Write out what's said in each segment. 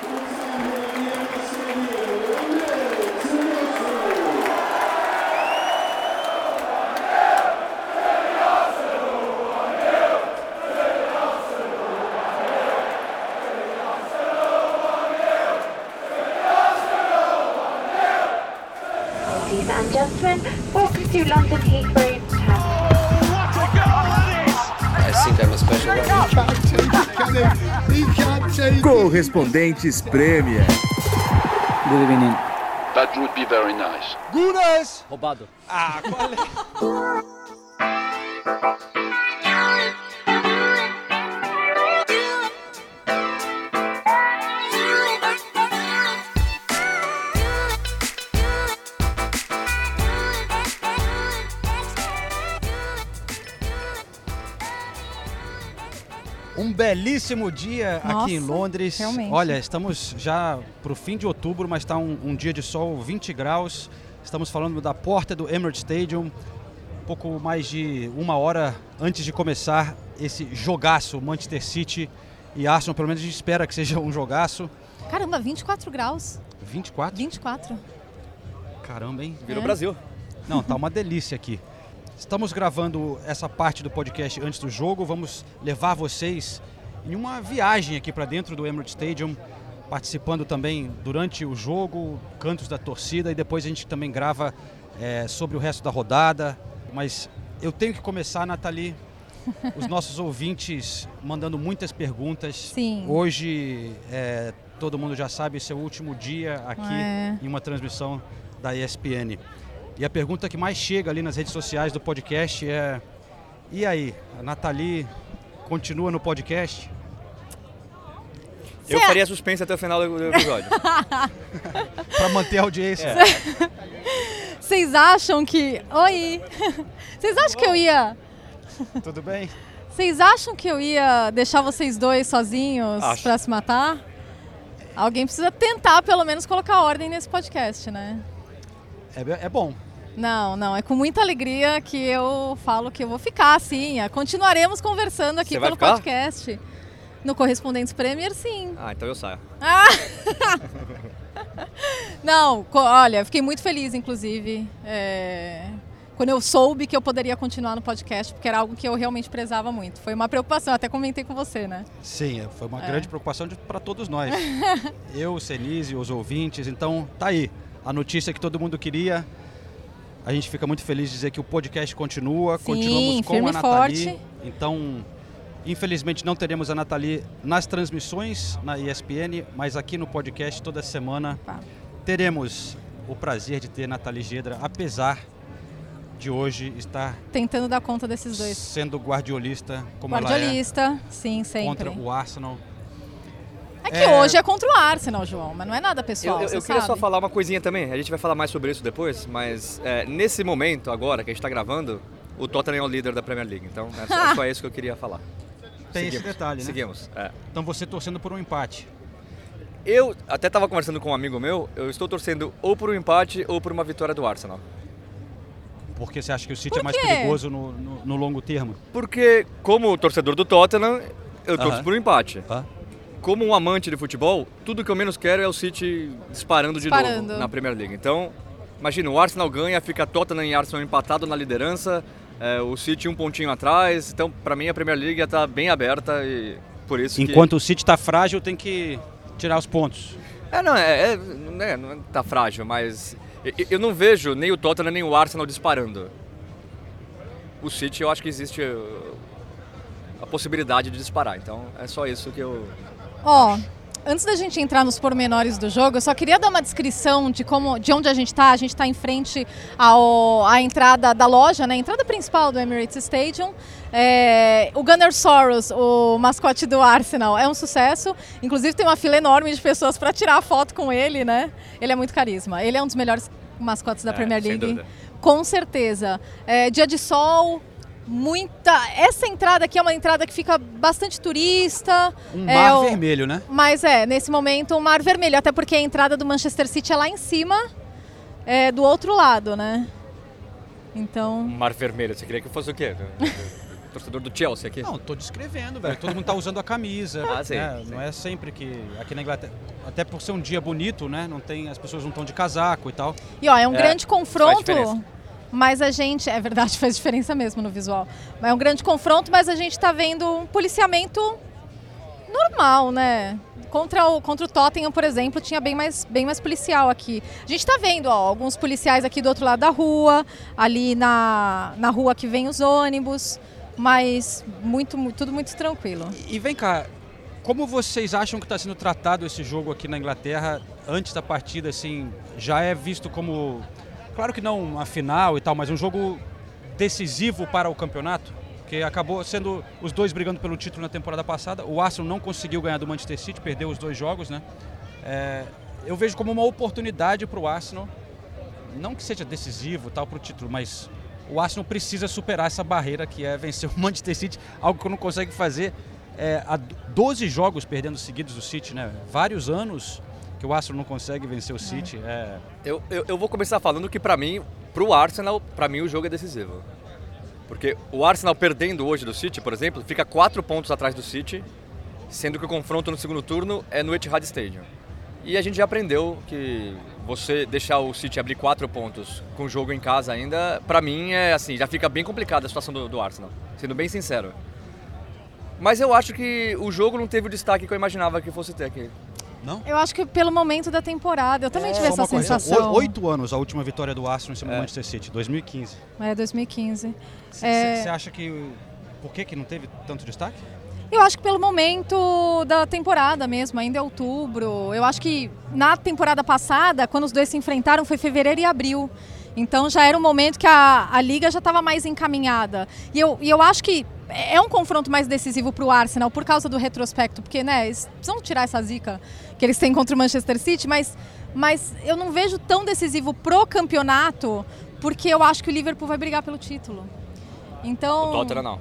Ladies Correspondentes Premier. Good evening. That would be very nice. Roubado. Um belíssimo dia aqui em Nossa, Londres. realmente. Olha, estamos já para o fim de outubro, mas está um, um dia de sol, 20 graus. Estamos falando da porta do Emirates Stadium, um pouco mais de uma hora antes de começar esse jogaço Manchester City e Arsenal. Pelo menos a gente espera que seja um jogaço. Caramba, 24 graus. 24? 24. Caramba, hein? Virou É. Brasil. Não, tá uma delícia aqui. Estamos gravando essa parte do podcast antes do jogo. Vamos levar vocês em uma viagem aqui para dentro do Emirates Stadium, participando também durante o jogo, cantos da torcida e depois a gente também grava eh, sobre o resto da rodada. Mas eu tenho que começar, Nathalie. Os nossos ouvintes mandando muitas perguntas. Sim. Hoje, eh, todo mundo já sabe, esse é o último dia aqui É. em uma transmissão da ESPN. E a pergunta que mais chega ali nas redes sociais do podcast é: e aí, a Nathalie continua no podcast? Eu Cê- faria suspense até o final do do episódio. Para manter a audiência? Vocês acham que. Oi! Vocês acham que eu ia. Tudo bem? Vocês acham que eu ia deixar vocês dois sozinhos Acho. pra se matar? Alguém precisa tentar, pelo menos, colocar ordem nesse podcast, né? É, é bom. Não, não, é com muita alegria que eu falo que eu vou ficar, sim. É, Continuaremos conversando aqui Você pelo ficar? podcast. No Correspondentes Premier, sim. ah, então eu saio. Não, co- olha, fiquei muito feliz, inclusive, é, quando eu soube que eu poderia continuar no podcast, porque era algo que eu realmente prezava muito. Foi uma preocupação, até comentei com você, né? Sim, é, foi uma É. grande preocupação para todos nós. Eu, o Senise, os ouvintes. Então, tá aí. A notícia que todo mundo queria. A gente fica muito feliz de dizer que o podcast continua. Sim, continuamos com firme a Nathalie. forte. Então, infelizmente não teremos a Nathalie nas transmissões na ESPN, mas aqui no podcast toda semana Tá. teremos o prazer de ter Nathalie Gedra, apesar de hoje estar Tentando dar conta desses dois. sendo guardiolista como Guardiolista, sim, ela é sempre. contra o Arsenal. É que É. hoje é contra o Arsenal, João, mas não é nada pessoal, Eu, eu- você eu queria só falar uma coisinha também. A gente vai falar mais sobre isso depois, mas é, nesse momento agora que a gente está gravando, o Tottenham é o líder da Premier League. Então é só, é só isso que eu queria falar. Tem esse Seguimos, detalhe, né? Seguimos. é. Então você torcendo por um empate. Eu até estava conversando com um amigo meu, eu estou torcendo ou por um empate ou por uma vitória do Arsenal. Porque você acha que o City é mais perigoso no, no- no longo termo? Porque, como torcedor do Tottenham, eu torço Aham. por um empate. Hã? Como um amante de futebol, tudo que eu menos quero é o City disparando, de Disparando. novo na Premier League. Então, imagina, o Arsenal ganha, fica Tottenham e Arsenal empatado na liderança, é, o City um pontinho atrás. Então, para mim, a Premier League está bem aberta e por isso que... Enquanto o City está frágil, tem que tirar os pontos. É, não, é, é, não é, não tá frágil, mas eu, eu não vejo nem o Tottenham nem o Arsenal disparando. O City, eu acho que existe uh, a possibilidade de disparar. Então, é só isso que eu... Ó, antes da gente entrar nos pormenores do jogo, eu só queria dar uma descrição de como, de onde a gente está. A gente está em frente ao, à entrada da loja, né? A entrada principal do Emirates Stadium. É, o Gunnar Soros, o mascote do Arsenal, é um sucesso. Inclusive tem uma fila enorme de pessoas para tirar foto com ele, né? Ele é muito carisma. Ele é um dos melhores mascotes da É, Premier League. Com certeza. É, dia de sol, muita. Essa entrada aqui é uma entrada que fica bastante turista. Um É, mar o- vermelho, né? Mas é, nesse momento, o mar vermelho, até porque a entrada do Manchester City é lá em cima, é, do outro lado, né? Então. Mar Vermelho, você queria que fosse o quê? torcedor do Chelsea aqui. Não, tô descrevendo, velho. Todo mundo tá usando a camisa. Ah, sim, né? sim. Não é sempre que. Aqui na Inglaterra. Até por ser um dia bonito, né? Não tem, as pessoas não estão de casaco e tal. E ó, é um É, grande faz confronto. Mas a gente, é verdade, faz diferença mesmo no visual. É um grande confronto, mas a gente tá vendo um policiamento normal, né? Contra o, contra o Tottenham, por exemplo, tinha bem mais, bem mais policial aqui. A gente tá vendo ó, alguns policiais aqui do outro lado da rua, ali na, na rua que vem os ônibus, mas muito, mu- tudo muito tranquilo. E, e vem cá, como vocês acham que está sendo tratado esse jogo aqui na Inglaterra antes da partida? Assim, já é visto como, claro que não uma final e tal, mas um jogo decisivo para o campeonato? Porque acabou sendo os dois brigando pelo título na temporada passada. O Arsenal não conseguiu ganhar do Manchester City, perdeu os dois jogos, né? É, eu vejo como uma oportunidade para o Arsenal, não que seja decisivo tal para o título, mas o Arsenal precisa superar essa barreira que é vencer o Manchester City, algo que não consegue fazer é, há 12 jogos perdendo seguidos o City, né? Vários anos que o Arsenal não consegue vencer o City. É. Eu, eu, eu vou começar falando que pra mim, pro Arsenal, pra mim o jogo é decisivo. Porque o Arsenal perdendo hoje do City, por exemplo, fica quatro pontos atrás do City, sendo que o confronto no segundo turno é no Etihad Stadium. E a gente já aprendeu que você deixar o City abrir quatro pontos com o jogo em casa ainda, pra mim é assim, já fica bem complicada a situação do, do Arsenal, sendo bem sincero. Mas eu acho que o jogo não teve o destaque que eu imaginava que fosse ter aqui. Não? Eu acho que pelo momento da temporada, eu também tive Só essa sensação. Oito anos a última vitória do Arsenal em cima É. do Manchester City, 2015. É, 2015. Você É. acha que. Por que, que não teve tanto destaque? Eu acho que pelo momento da temporada mesmo, ainda é outubro. Eu acho que na temporada passada, quando os dois se enfrentaram, foi fevereiro e abril. Então já era um momento que a, a liga já estava mais encaminhada. E eu, e eu acho que é um confronto mais decisivo para o Arsenal por causa do retrospecto, porque né, eles precisam tirar essa zica que eles têm contra o Manchester City, mas, mas eu não vejo tão decisivo pro campeonato, porque eu acho que o Liverpool vai brigar pelo título. Então. O Tottenham não.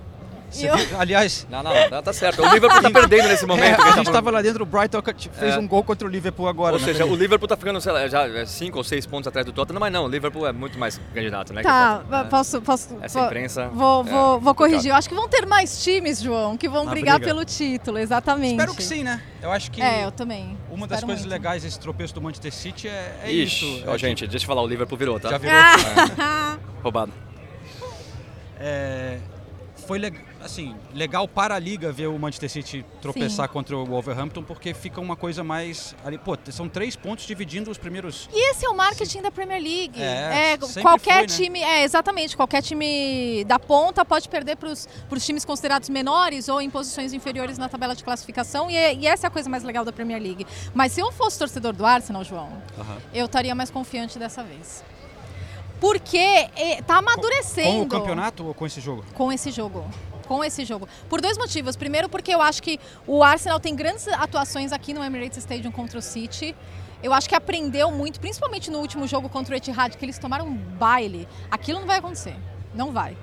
Você Eu- aliás, Não, não, tá, tá certo. O Liverpool tá perdendo nesse momento. é, a tá gente falando. estava lá dentro, o Brighton fez É. um gol contra o Liverpool agora. Ou né, seja, o Liverpool tá ficando, sei lá, já 5 ou 6 pontos atrás do Tottenham, mas não, o Liverpool é muito mais candidato, né? Tá, né? posso, posso. Essa vou- imprensa, Vou, é, vou, vou complicado. corrigir. Eu acho que vão ter mais times, João, que vão Na brigar briga. pelo título, exatamente. Espero que sim, né? Eu acho que É, eu também. uma das coisas muito. legais desse tropeço do Manchester City é, é Ixi, isso. ó, é gente, deixa eu falar, o Liverpool virou, tá? Já virou. Ah! Roubado. É, foi le- assim, legal para a liga ver o Manchester City tropeçar Sim. contra o Wolverhampton, porque fica uma coisa mais. Ali, pô, são três pontos dividindo os primeiros. E esse é o marketing da Premier League. É, É, qualquer foi, né? time, é exatamente, qualquer time da ponta pode perder para os times considerados menores ou em posições inferiores na tabela de classificação. E, é- e essa é a coisa mais legal da Premier League. Mas se eu fosse torcedor do Arsenal, João, eu estaria mais confiante dessa vez. Porque eh, tá amadurecendo. Com o campeonato ou com esse jogo? com esse jogo. Com esse jogo. Por dois motivos. Primeiro, porque eu acho que o Arsenal tem grandes atuações aqui no Emirates Stadium contra o City. Eu acho que aprendeu muito, principalmente no último jogo contra o Etihad, que eles tomaram um baile. Aquilo não vai acontecer. Não vai.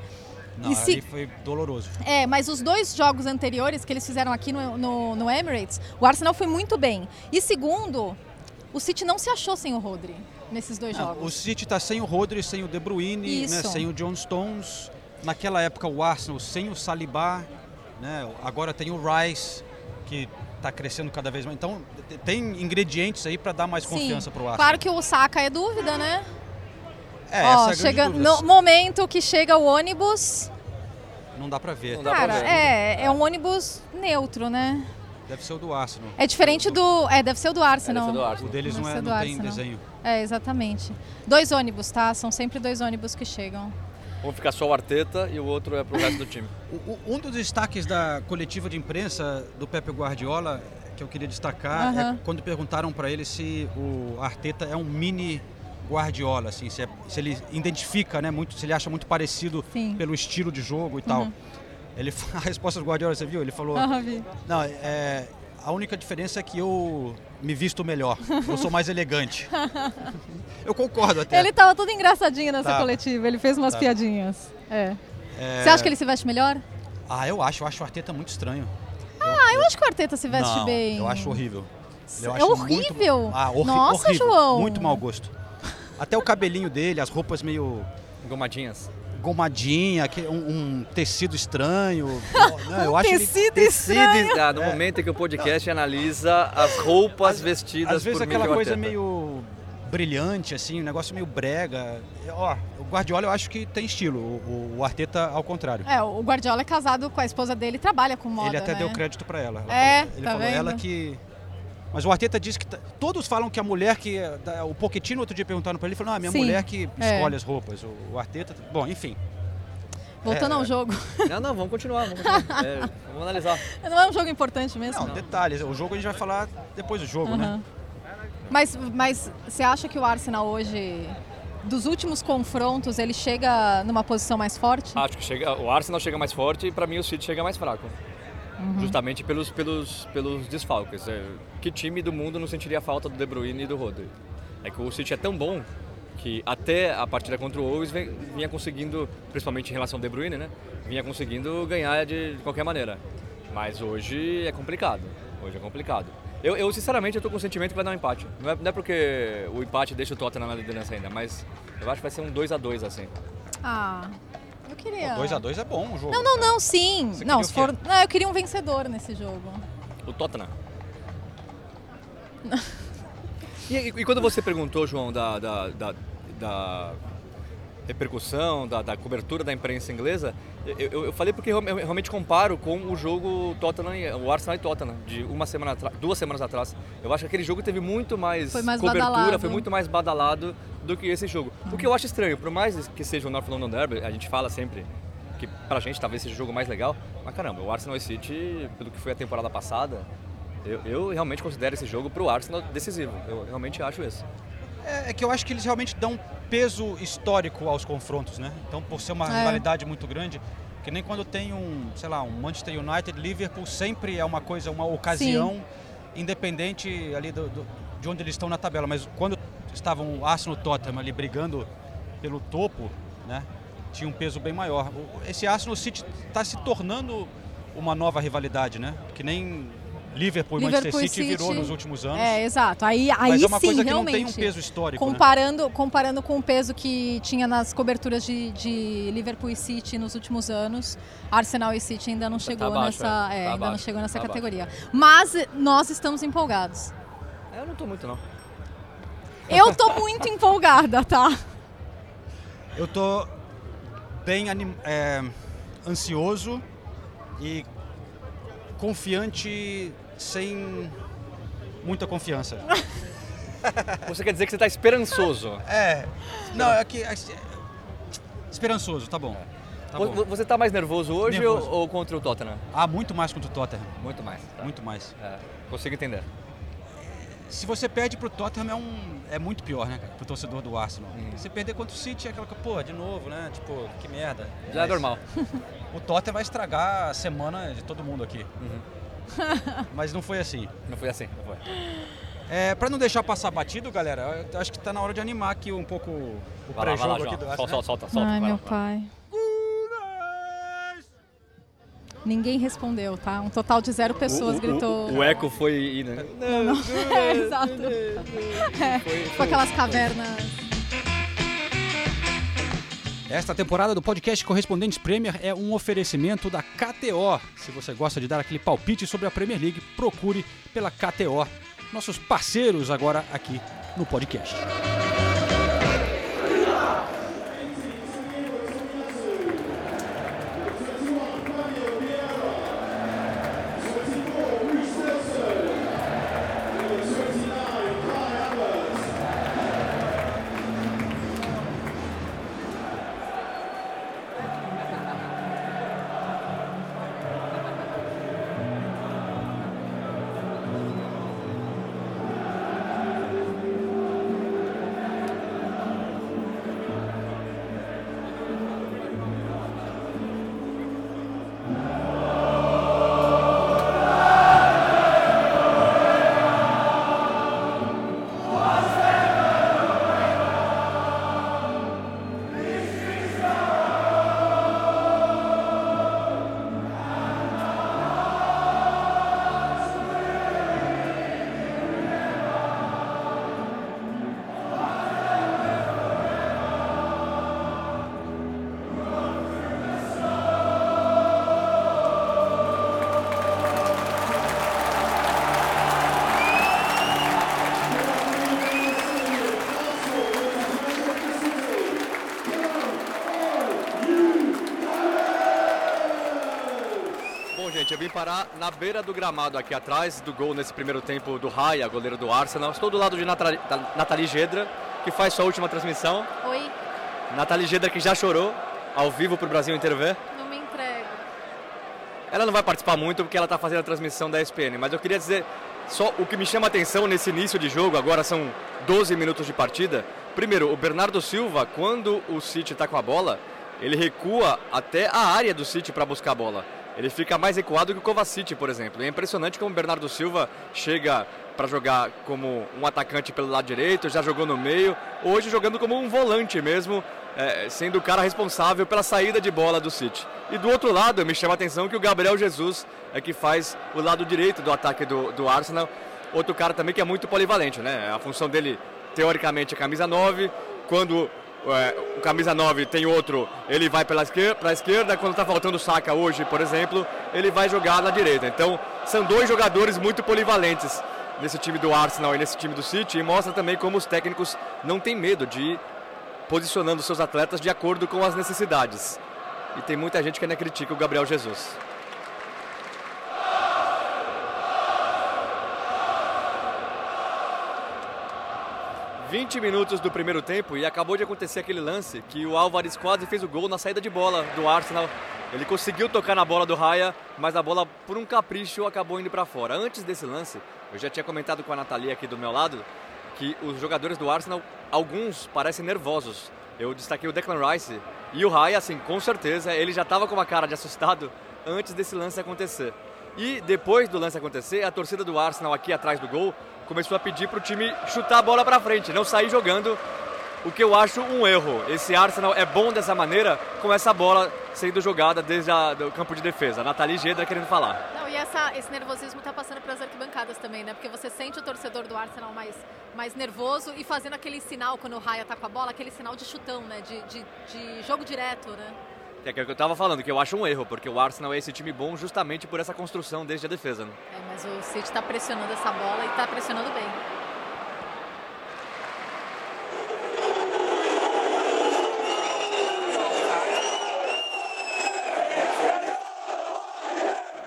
Não, E se- foi doloroso. É, mas os dois jogos anteriores que eles fizeram aqui no, no, no Emirates, o Arsenal foi muito bem. E segundo, o City não se achou sem o Rodri nesses dois Não, jogos. o City tá sem o Rodri, sem o De Bruyne, né, sem o John Stones. Naquela época o Arsenal sem o Saliba, né? Agora tem o Rice que está crescendo cada vez mais. Então tem ingredientes aí para dar mais confiança pro Arsenal. Claro que o Saka é dúvida, né? É, Ó, essa é chega dúvida. no momento que chega o ônibus, Não dá para ver. Não dá pra cara, ver. é, é um ônibus neutro, né? Deve ser o do Arsenal. É diferente do, é, deve ser o do Arsenal. É, deve ser do O Arsenal. deles Deve não, é, não tem Arsenal. desenho. É, exatamente. Dois ônibus, tá? São sempre dois ônibus que chegam. Um fica só o Arteta e o outro é pro resto do time. Um dos destaques da coletiva de imprensa do Pepe Guardiola que eu queria destacar é quando perguntaram para ele se o Arteta é um mini Guardiola, assim, se, é- se ele identifica, né, muito, se ele acha muito parecido Sim. pelo estilo de jogo e tal. Uhum. Ele, a resposta do Guardiola, você viu? Ele falou: Ah, vi. Não, é, a única diferença é que eu me visto melhor, eu sou mais elegante. eu concordo até. Ele tava todo engraçadinho nessa Tá. coletiva, ele fez umas Tá. piadinhas. É. É, Você acha que ele se veste melhor? Ah, eu acho, eu acho o Arteta muito estranho. Ah, eu acho que o Arteta se veste Não, bem. Eu acho horrível. Eu É acho horrível? Muito, ah, horri Nossa, horrível. João. Muito mau gosto. Até o cabelinho dele, as roupas meio Gomadinhas. Gomadinha, que- um, um tecido estranho. Não, acho ele- Tecido estranho. Ah, no momento em que o podcast analisa as roupas vestidas Às vezes por aquela coisa meio brilhante, assim, um negócio meio brega. Ó, o Guardiola eu acho que tem estilo, o, o Arteta ao contrário. É, o Guardiola é casado com a esposa dele e trabalha com moda, ele até né? deu crédito pra ela. Ela É, falou- ele tá falou vendo? ela que mas o Arteta disse que todos falam que a mulher que o Pochettino outro dia perguntaram pra ele, ele falou: "Não, a minha Sim, mulher que é. escolhe as roupas". O, o Arteta, bom, enfim. Voltando É. ao jogo. Não, não, vamos continuar. Vamos, continuar. É, vamos analisar. Não é um jogo importante mesmo? Não, detalhes, o jogo a gente vai falar depois do jogo, né? Mas, mas você acha que o Arsenal hoje, dos últimos confrontos, ele chega numa posição mais forte? Acho que chega, o Arsenal chega mais forte e para mim o City chega mais fraco. Uhum. Justamente pelos, pelos, pelos desfalques. É, que time do mundo não sentiria falta do De Bruyne e do Rodri? É que o City é tão bom que até a partida contra o Wolves vinha conseguindo, principalmente em relação ao De Bruyne, né? Vinha conseguindo ganhar de, de qualquer maneira. Mas hoje é complicado. Hoje é complicado. Eu, eu, sinceramente, tô com o sentimento que vai dar um empate. Não é, não é porque o empate deixa o Tottenham na liderança ainda, mas eu acho que vai ser um 2 a 2 assim. Ah, queria... 2x2 é bom o jogo. Não, não, não, sim. Você Não, se for... não, eu queria um vencedor nesse jogo. O Tottenham. e, e- e quando você perguntou, João, da, da, da- da repercussão, da, da cobertura da imprensa inglesa, eu, eu- eu falei porque eu realmente comparo com o jogo Tottenham, o Arsenal e Tottenham, de uma semana atra- duas semanas atrás. Eu acho que aquele jogo teve muito mais, Foi mais cobertura, badalado. foi muito mais badalado do que esse jogo. O que eu acho estranho, por mais que seja o North London Derby, a gente fala sempre que pra gente talvez seja o jogo mais legal, mas caramba, o Arsenal e City, pelo que foi a temporada passada, eu, eu realmente considero esse jogo pro Arsenal decisivo. Eu realmente acho isso. É, é que eu acho que eles realmente dão peso histórico aos confrontos, né? Então, por ser uma É. rivalidade muito grande, que nem quando tem um, sei lá, um Manchester United, Liverpool sempre é uma coisa, uma ocasião independente ali do, do- de onde eles estão na tabela. Mas quando estavam o Arsenal e o Tottenham ali brigando pelo topo, né? Tinha um peso bem maior. Esse Arsenal City está se tornando uma nova rivalidade, né? Que nem Liverpool e Liverpool Manchester e City, virou City. nos últimos anos. É, exato. Aí, aí Mas é uma sim, coisa que realmente. não tem um peso histórico, né? Comparando, comparando com o peso que tinha nas coberturas de, de Liverpool e City nos últimos anos, Arsenal e City ainda não chegou baixo, nessa, é. é, Tá ainda não baixo, chegou nessa tá categoria. Mas eh, nós estamos empolgados. Eu não tô muito, não. Eu tô muito empolgada, tá? Eu tô bem anim- é, ansioso e confiante sem muita confiança. Você quer dizer que você tá esperançoso. É, não, é que é, esperançoso, tá bom. Tá bom. Você tá mais nervoso hoje Nervoso. Ou, ou contra o Tottenham? Ah, muito mais contra o Tottenham, Muito mais. tá. muito mais. É, consigo entender. Se você perde pro Tottenham é um é muito pior, né, cara, pro torcedor do Arsenal. Hum. Você perder contra o City é aquela coisa, pô, de novo, né? Tipo, que merda. Já é normal. O Tottenham vai estragar a semana de todo mundo aqui. Uhum. Mas não foi assim. Não foi assim, não foi. É, pra não deixar passar batido, galera, eu acho que tá na hora de animar aqui um pouco o Vai lá, vai lá, pré-jogo aqui do. Arsenal. Solta, solta, solta. Ai, vai meu lá. pai. Ninguém respondeu, tá? Um total de zero pessoas o, o- gritou. O, o eco foi. Né? É, exato. É, com aquelas cavernas. Esta temporada do podcast Correspondentes Premier é um oferecimento da KTO. Se você gosta de dar aquele palpite sobre a Premier League, procure pela KTO. Nossos parceiros agora aqui no podcast. Na beira do gramado aqui atrás do gol nesse primeiro tempo do Raya, goleiro do Arsenal. Estou do lado de Nathalie, da Nathalie Gedra, que faz sua última transmissão. Oi, Nathalie Gedra que já chorou ao vivo para o Brasil inteiro ver. não me entrego. Ela não vai participar muito porque ela está fazendo a transmissão da ESPN, mas eu queria dizer só o que me chama a atenção nesse início de jogo, agora são 12 minutos de partida. Primeiro, o Bernardo Silva, quando o City está com a bola, ele recua até a área do City para buscar a bola. Ele fica mais recuado que o Kovacic, por exemplo. E é impressionante como o Bernardo Silva chega para jogar como um atacante pelo lado direito, já jogou no meio, hoje jogando como um volante mesmo, é, sendo o cara responsável pela saída de bola do City. E do outro lado, me chama a atenção que o Gabriel Jesus é que faz o lado direito do ataque do, do Arsenal. Outro cara também que é muito polivalente, né? A função dele, teoricamente, é camisa 9. Quando o camisa 9 tem outro, ele vai pela esquerda, pra esquerda. Quando está faltando o Saka hoje, por exemplo, ele vai jogar na direita. Então, são dois jogadores muito polivalentes nesse time do Arsenal e nesse time do City. E mostra também como os técnicos não têm medo de ir posicionando seus atletas de acordo com as necessidades. E tem muita gente que ainda critica o Gabriel Jesus. Vinte minutos do primeiro tempo e acabou de acontecer aquele lance que o Álvares quase fez o gol na saída de bola do Arsenal. Ele conseguiu tocar na bola do Raya, mas a bola, por um capricho, acabou indo para fora. Antes desse lance, eu já tinha comentado com a Natalia aqui do meu lado que os jogadores do Arsenal, alguns parecem nervosos. Eu destaquei o Declan Rice e o Raya, assim, com certeza, ele já estava com uma cara de assustado antes desse lance acontecer. E depois do lance acontecer, a torcida do Arsenal aqui atrás do gol começou a pedir para o time chutar a bola para frente, não sair jogando, o que eu acho um erro. Esse Arsenal é bom dessa maneira, com essa bola sendo jogada desde o campo de defesa. A Nathalie Gedra querendo falar. Não, e essa, esse nervosismo tá passando para as arquibancadas também, né? Porque você sente o torcedor do Arsenal mais, mais nervoso e fazendo aquele sinal quando o Raya tá com a bola, aquele sinal de chutão, né? De, de, de jogo direto, né? É que é o que eu estava falando, que eu acho um erro, porque o Arsenal é esse time bom justamente por essa construção desde a defesa. Né? É, mas o City tá pressionando essa bola e tá pressionando bem.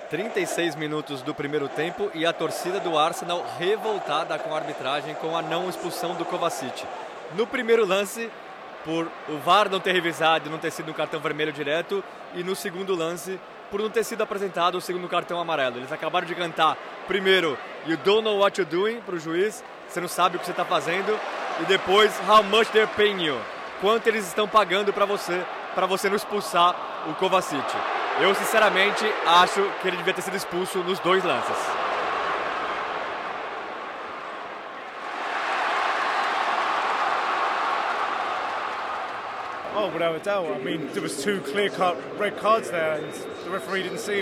Trinta e seis minutos do primeiro tempo e a torcida do Arsenal revoltada com a arbitragem com a não expulsão do Kovacic. No primeiro lance, por o VAR não ter revisado não ter sido um cartão vermelho direto, e no segundo lance, por não ter sido apresentado o segundo cartão amarelo. Eles acabaram de cantar primeiro You don't know what you're doing para o juiz, você não sabe o que você está fazendo, e depois How much they're paying you, quanto eles estão pagando para você, para você não expulsar o Kovacic. Eu sinceramente acho que ele devia ter sido expulso nos dois lances. Oh, without a doubt. I mean, there was two clear-cut red cards there, and the referee didn't see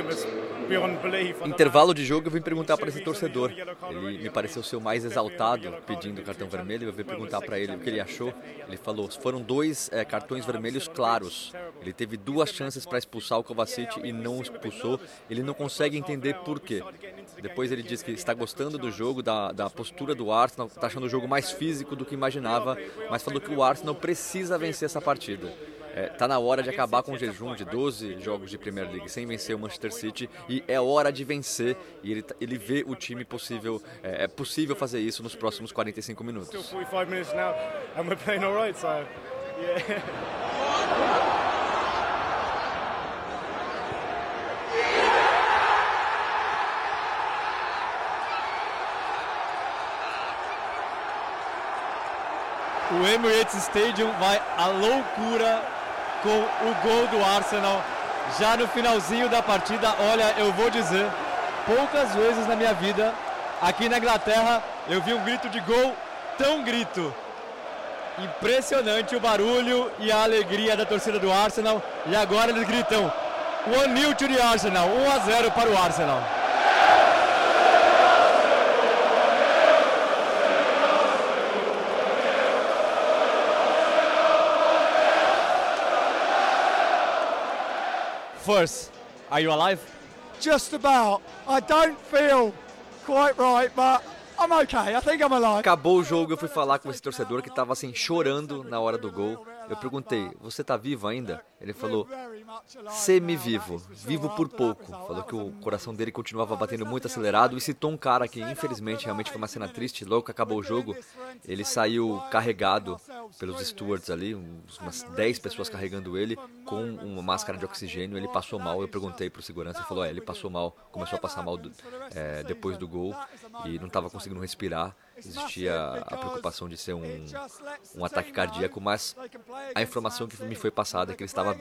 belief. Intervalo de jogo, eu vim perguntar para esse torcedor. Ele me pareceu ser o mais exaltado pedindo cartão vermelho. Eu vim perguntar para ele o que ele achou. Ele falou: foram dois é, cartões vermelhos claros. Ele teve duas chances para expulsar o Kovacic e não expulsou. Ele não consegue entender por quê. Depois ele diz que está gostando do jogo, da, da postura do Arsenal, está achando o jogo mais físico do que imaginava, mas falou que o Arsenal precisa vencer essa partida. É, tá na hora de acabar com o jejum de 12 jogos de Premier League sem vencer o Manchester City e é hora de vencer e ele, ele vê o time possível, é, é possível fazer isso nos próximos 45 Still minutos. 45 minutes now, and we're playing all right. So, yeah. O Emirates Stadium vai à loucura com o gol do Arsenal. Já no finalzinho da partida, olha, eu vou dizer, poucas vezes na minha vida, aqui na Inglaterra, eu vi um grito de gol tão grito. Impressionante o barulho e a alegria da torcida do Arsenal. E agora eles gritam: 1-0 to the Arsenal, 1 a 0 para o Arsenal. First, are you alive? Just about. I don't feel quite right, but I'm okay. I think I'm alive. Acabou o jogo, eu fui falar com esse torcedor que estava assim chorando na hora do gol. Eu perguntei: "Você tá vivo ainda?" Ele falou semi-vivo, vivo por pouco. Falou que o coração dele continuava batendo muito acelerado e citou um cara que infelizmente realmente foi uma cena triste. Logo que acabou o jogo, ele saiu carregado pelos stewards ali, umas 10 pessoas carregando ele com uma máscara de oxigênio. Ele passou mal. Eu perguntei pro segurança, ele falou: é, ele passou mal, começou a passar mal do, é, depois do gol e não estava conseguindo respirar. Existia a preocupação de ser um, um ataque cardíaco, mas a informação que me foi passada é que ele estava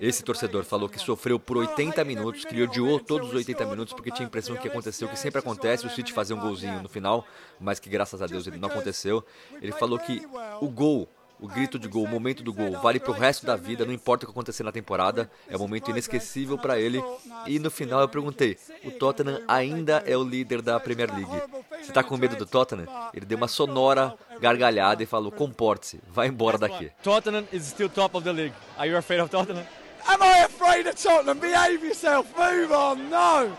Esse torcedor falou que sofreu por 80 minutos, que odiou todos os 80 minutos porque tinha a impressão que aconteceu o que sempre acontece, o City fazer um golzinho no final, mas que graças a Deus ele não aconteceu. Ele falou que o gol o grito de gol, o momento do gol, vale pro resto da vida, não importa o que acontecer na temporada, é um momento inesquecível para ele. E no final eu perguntei: o Tottenham ainda é o líder da Premier League. Você tá com medo do Tottenham? Ele deu uma sonora gargalhada e falou: comporte-se, vai embora daqui. Tottenham is still top of the league. Are you afraid of Tottenham? Am I afraid of Tottenham? Behave yourself. Move on. No.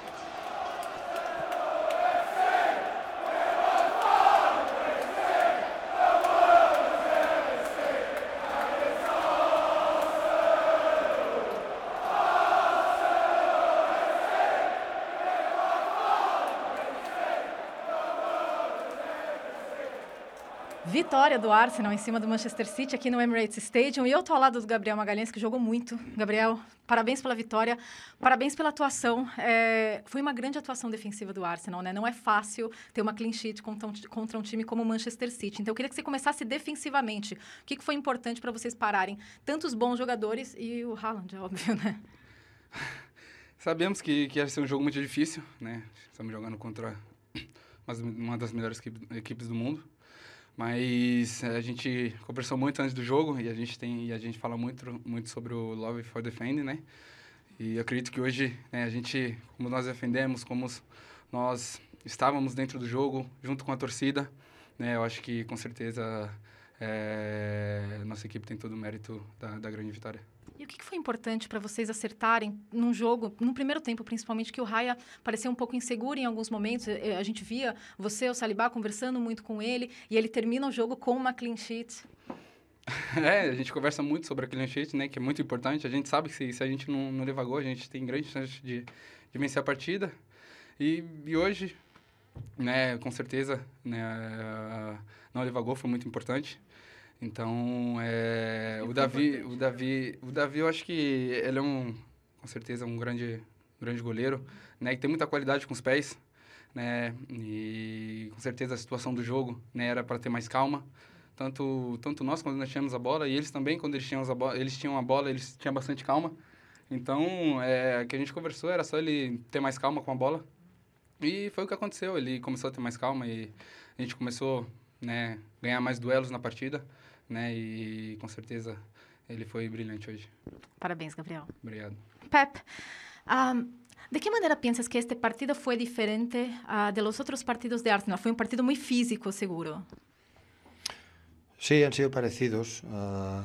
Vitória do Arsenal em cima do Manchester City aqui no Emirates Stadium. E eu tô ao lado do Gabriel Magalhães, que jogou muito. Gabriel, parabéns pela vitória, parabéns pela atuação. É, foi uma grande atuação defensiva do Arsenal, né? Não é fácil ter uma clean sheet contra um, contra um time como o Manchester City. Então eu queria que você começasse defensivamente. O que, que foi importante para vocês pararem tantos bons jogadores e o Haaland, é óbvio, né? Sabemos que, que ia ser um jogo muito difícil, né? Estamos jogando contra uma das melhores equipes do mundo. Mas a gente conversou muito antes do jogo e a gente tem e a gente fala muito muito sobre o Love for Defend, né? E eu acredito que hoje né, a gente, como nós defendemos, como nós estávamos dentro do jogo junto com a torcida, né? Eu acho que com certeza é, nossa equipe tem todo o mérito da, da grande vitória. E o que foi importante para vocês acertarem num jogo, no primeiro tempo principalmente, que o Raya parecia um pouco inseguro em alguns momentos? A gente via você, o Salibá, conversando muito com ele, e ele termina o jogo com uma clean sheet. É, a gente conversa muito sobre a clean sheet, né, que é muito importante. A gente sabe que se, se a gente não, não levar gol, a gente tem grande chance de, de vencer a partida. E, e hoje, né, com certeza, né, não levar gol foi muito importante. Então, é, o Davi, o Davi, o Davi, eu acho que ele é um, com certeza, um grande, grande goleiro, né? Que tem muita qualidade com os pés, né? E com certeza a situação do jogo, né? Era para ter mais calma. Tanto, tanto nós quando nós tínhamos a bola e eles também quando eles tinham a bola, eles tinham a bola, eles tinham bastante calma. Então, é, o que a gente conversou era só ele ter mais calma com a bola. E foi o que aconteceu. Ele começou a ter mais calma e a gente começou, né, ganhar mais duelos na partida né? E com certeza ele foi brilhante hoje. Parabéns, Gabriel. Obrigado. Pep, um, ¿de qué manera piensas que este partido fue diferente uh, de los otros partidos de Arsenal? Fue un partido muy físico, seguro. Sí, han sido parecidos. Uh,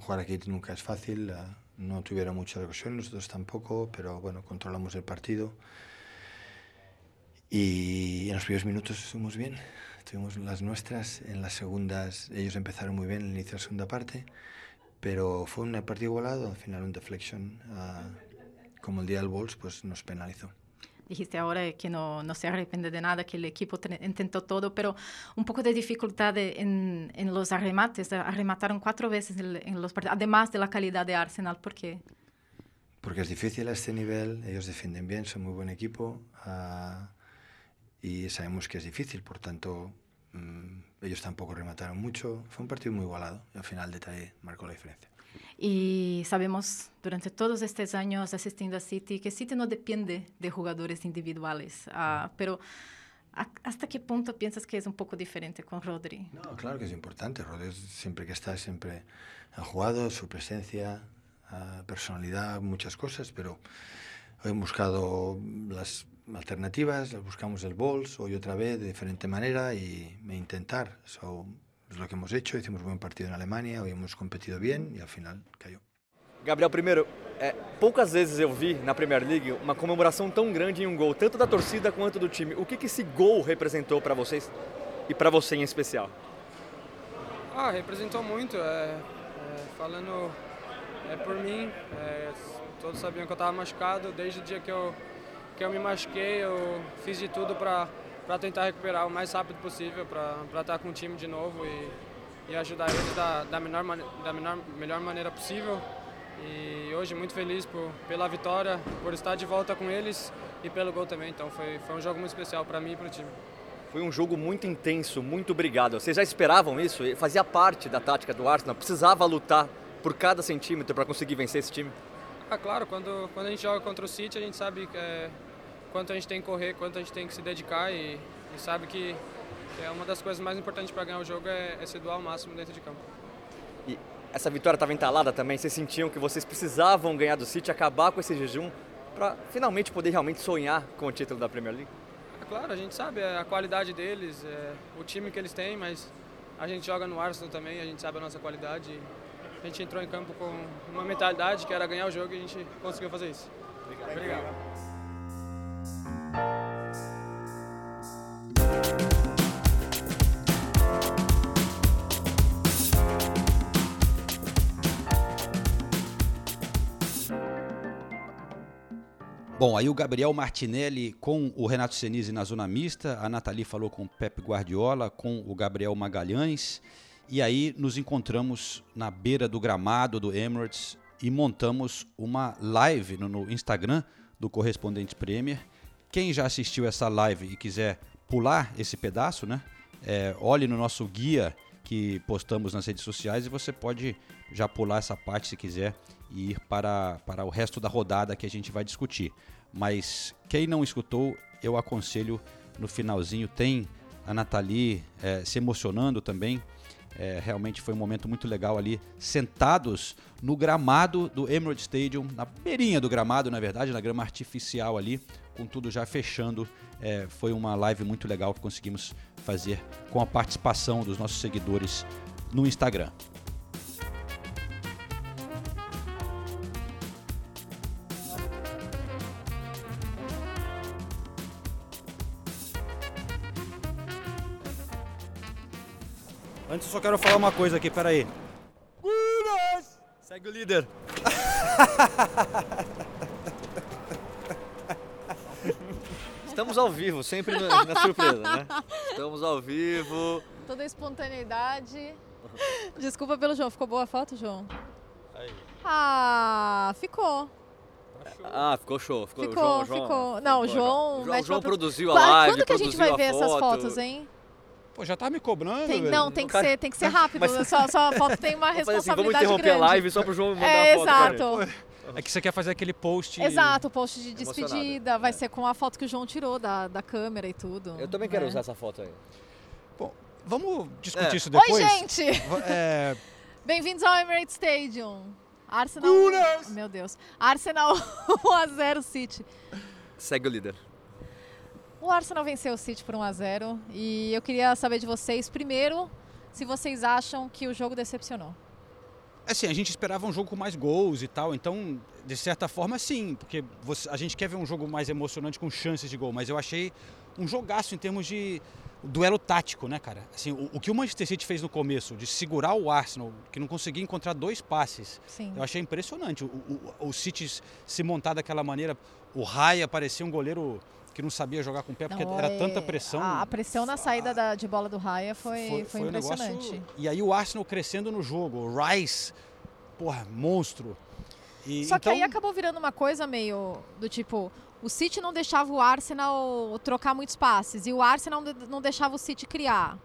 jugar aquí nunca es fácil. Uh, no tuvieron mucha ocasión, nosotros tampoco, pero bueno, controlamos el partido. Y en los primeros minutos estuvimos bien. Tuvimos las nuestras, en las segundas ellos empezaron muy bien en el inicio de la segunda parte, pero fue un partido igualado, al final un deflection, uh, como el día del Wolves, pues nos penalizó. Dijiste ahora que no, no, se arrepende de nada, que el equipo intentó todo, pero un poco de dificultad en, en los arremates. Arremataron cuatro veces en, en, los partidos, además de la calidad de Arsenal. ¿Por qué? Porque es difícil a este nivel, ellos defienden bien, son muy buen equipo. Uh, y sabemos que es difícil, por tanto, mmm, ellos tampoco remataron mucho. Fue un partido muy igualado y al final detalle marcó la diferencia. Y sabemos durante todos estos años asistiendo a City que City no depende de jugadores individuales, uh, pero ¿hasta qué punto piensas que es un poco diferente con Rodri? No, claro que es importante. Rodri siempre que está, siempre ha jugado, su presencia, uh, personalidad, muchas cosas, pero he buscado las alternativas, buscamos el bols hoy otra vez de diferente manera y intentar. Eso es lo que hemos hecho. Hicimos un buen partido en Alemania, hoy hemos competido bien y al final cayó. Gabriel, primeiro, é, poucas vezes eu vi na Premier League uma comemoração tão grande em um gol, tanto da torcida quanto do time. O que, que esse gol representou para vocês e para você em especial? Ah, representou muito. É, é, falando é por mim. É, todos sabiam que eu estava machucado. Desde o dia que eu, que eu me machuquei, eu fiz de tudo para tentar recuperar o mais rápido possível, para estar com o time de novo e, e ajudar eles da, da, menor, da menor, melhor maneira possível. E hoje muito feliz por, pela vitória, por estar de volta com eles e pelo gol também. Então foi, foi um jogo muito especial para mim e para o time. Foi um jogo muito intenso, muito obrigado. Vocês já esperavam isso? Fazia parte da tática do Arsenal? Precisava lutar por cada centímetro para conseguir vencer esse time? Ah, claro, quando, quando a gente joga contra o City, a gente sabe que, é, quanto a gente tem que correr, quanto a gente tem que se dedicar e, e sabe que, que, é uma das coisas mais importantes para ganhar o jogo é, é se doar ao máximo dentro de campo. E essa vitória estava entalada também? Vocês sentiam que vocês precisavam ganhar do City, acabar com esse jejum para finalmente poder realmente sonhar com o título da Premier League? claro, a gente sabe a qualidade deles, é, o time que eles têm, mas a gente joga no Arsenal também, a gente sabe a nossa qualidade. A gente entrou em campo com uma mentalidade que era ganhar o jogo e a gente conseguiu fazer isso. Obrigado. Obrigado. Bom, aí o Gabriel Martinelli com o Renato Senise na zona mista, a Nathalie falou com o Pep Guardiola, com o Gabriel Magalhães, e aí nos encontramos na beira do gramado do Emirates e montamos uma live no, no Instagram do Correspondente Premier. Quem já assistiu essa live e quiser pular esse pedaço, né? É, olhe no nosso guia que postamos nas redes sociais e você pode já pular essa parte se quiser e ir para, para o resto da rodada que a gente vai discutir. Mas quem não escutou, eu aconselho no finalzinho. Tem a Nathalie é, se emocionando também. É, realmente foi um momento muito legal ali, sentados no gramado do Emirates Stadium, na beirinha do gramado, na verdade, na grama artificial ali, com tudo já fechando. É, foi uma live muito legal que conseguimos fazer com a participação dos nossos seguidores no Instagram. Antes eu só quero falar uma coisa aqui, peraí. Segue o líder. Estamos ao vivo, sempre na, na surpresa, né? Estamos ao vivo. Toda a espontaneidade. Desculpa pelo João, ficou boa a foto, João? Aí. Ah, ficou. Ah, ficou show. Ficou, ficou, João, ficou. João, Não, o ficou, João... João, João pro- produziu a Quando- live, Quando que a gente vai produziu ver a essas foto. fotos, hein? Pô, já tá me cobrando, Tem- velho. não, tem que, Cara- ser, tem que ser rápido. Mas- Só, só a foto tem uma fazer assim, vamos responsabilidade interromper grande. a live só pro João mandar É, a foto pra exato. É que você quer fazer aquele post. Exato, o post de Emocionado. despedida vai ser com a foto que o João tirou da, da câmera e tudo. Eu também quero né? usar essa foto aí. Bom, vamos discutir É. isso depois? Oi, gente! É, Bem-vindos ao Emirates Stadium. Arsenal. Meu Deus. Arsenal 1x0 City. Segue o líder. O Arsenal venceu o City por 1x0 e eu queria saber de vocês, primeiro, se vocês acham que o jogo decepcionou. Assim, a gente esperava um jogo com mais gols e tal, então, de certa forma, sim, porque você- a gente quer ver um jogo mais emocionante com chances de gol, mas eu achei um jogaço em termos de duelo tático, né, cara? Assim, o, o que o Manchester City fez no começo, de segurar o Arsenal, que não conseguia encontrar dois passes, Sim. eu achei impressionante. O, o, o City se montar daquela maneira, o Raya parecia um goleiro que não sabia jogar com o pé, porque Não, era é- tanta pressão. A, a pressão na saída da- de bola do Raya foi, foi, um negócio- impressionante. E aí o Arsenal crescendo no jogo, o Rice, porra, monstro. E, Só que então, aí acabou virando uma coisa meio do tipo, o City não deixava o Arsenal trocar muitos passes e o Arsenal não de- não deixava o City criar.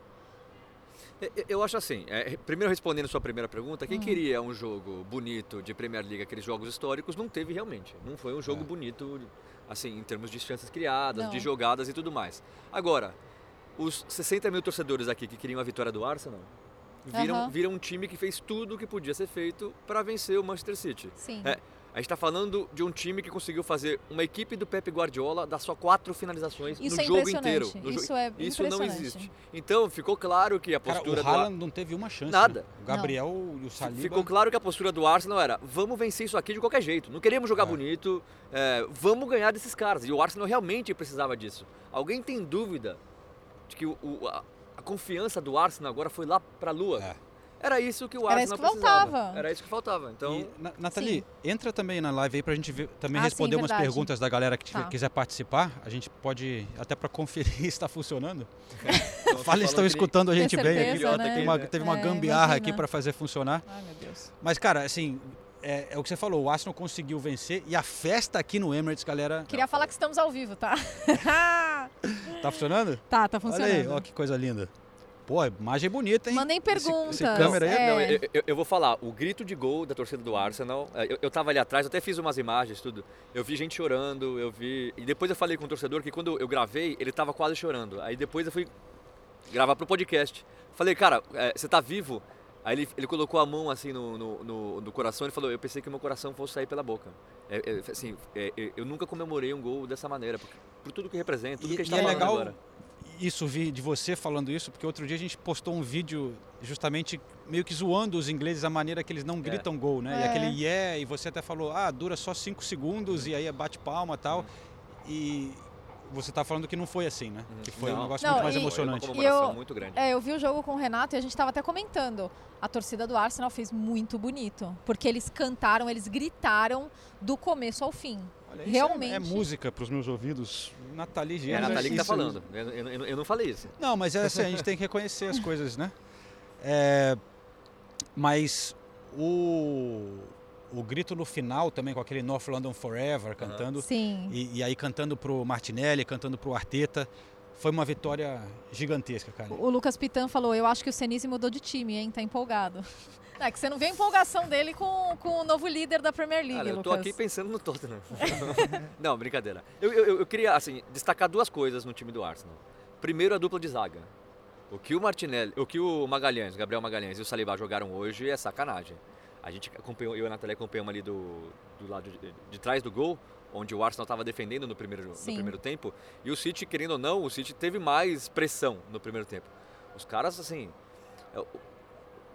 Eu- Eu acho assim, é, primeiro respondendo a sua primeira pergunta, Hum. quem queria um jogo bonito de Premier League, aqueles jogos históricos, não teve realmente. Não foi um jogo bonito, assim, em termos de chances criadas, Não. de jogadas e tudo mais. Agora, os 60 mil torcedores aqui que queriam a vitória do Arsenal, viram, Aham. viram um time que fez tudo o que podia ser feito para vencer o Manchester City. Sim. É, a gente está falando de um time que conseguiu fazer uma equipe do Pep Guardiola dar só quatro finalizações Isso no é jogo inteiro. No jo- Isso é Isso não existe. Então, ficou claro que a cara, postura o do Ar- Haaland não teve uma chance. Nada. né? O Gabriel e o Saliba. Ficou claro que a postura do Arsenal era: vamos vencer isso aqui de qualquer jeito. Não queremos jogar bonito, é, vamos ganhar desses caras. E o Arsenal realmente precisava disso. Alguém tem dúvida de que o- o- a, a confiança do Arsenal agora foi lá pra lua? Era isso que o Era Arsenal isso que precisava. faltava. Era isso que faltava. Então, E, Na- Nathalie, entra também na live aí pra gente ver- também Ah, sim, responder umas verdade. perguntas da galera que tiver- Tá. quiser participar. A gente pode, até pra conferir se está funcionando. Então, Fala se estão escutando a gente bem certeza, aqui. né? Teve uma, teve uma É, gambiarra imagina. aqui pra fazer funcionar. Ai, meu Deus. Mas, cara, assim, é, é o que você falou, o Arsenal conseguiu vencer e a festa aqui no Emirates, galera, Queria falar que estamos ao vivo, tá? tá funcionando? tá, tá Olha aí, funcionando. ó que coisa linda. Pô, imagem bonita, hein? Mandem Esse- perguntas. esse câmera aí é- Não, é. eu, eu- eu vou falar, o grito de gol da torcida do Arsenal, é, eu, eu tava ali atrás, eu até fiz umas imagens, tudo. Eu vi gente chorando, eu vi. E depois eu falei com o torcedor que quando eu gravei, ele tava quase chorando. Aí depois eu fui gravar pro podcast. Falei, cara, é, você tá vivo? Aí ele, ele colocou a mão assim no, no, no- no coração e falou, eu pensei que meu coração fosse sair pela boca. É, é, assim, é, é, eu nunca comemorei um gol dessa maneira, por, por tudo que representa, tudo E, que a gente e tá é falando legal agora. Isso vir de você falando isso, porque outro dia a gente postou um vídeo justamente meio que zoando os ingleses a maneira que eles não gritam gol, né? E É. aquele yeah, e você até falou, ah, dura só cinco segundos e aí é bate palma e tal. E você tá falando que não foi assim, né? Que foi um Não. negócio Não, muito mais e- emocionante. Foi uma comemoração eu, muito grande. É, eu vi o jogo com o Renato e a gente estava até comentando. A torcida do Arsenal fez muito bonito. Porque eles cantaram, eles gritaram do começo ao fim. Olha, isso é- Realmente. É, música para os meus ouvidos. Nathalie É Gênesis. a Nathalie que tá isso- falando, eu, eu- eu- eu não falei isso. Não, mas é assim, a gente tem que reconhecer as coisas, né? É, mas o, o grito no final também, com aquele North London Forever cantando. Sim. E, e aí cantando pro Martinelli, cantando pro Arteta. Foi uma vitória gigantesca, cara. O Lucas Pitan falou: Eu acho que o Senise mudou de time, hein? Tá empolgado. É que você não vê a empolgação dele com, com o novo líder da Premier League, Cara, eu tô Lucas. aqui pensando no Tottenham. não, brincadeira. Eu, eu, eu queria, assim, destacar duas coisas no time do Arsenal. Primeiro, a dupla de zaga. O que o Martinelli, o que o Magalhães, Gabriel Magalhães e o Saliba jogaram hoje é sacanagem. A gente acompanhou, eu e a Natália acompanhamos ali do, do lado de, de trás do gol, onde o Arsenal estava defendendo no primeiro, no primeiro tempo. E o City, querendo ou não, o City teve mais pressão no primeiro tempo. Os caras, assim, é,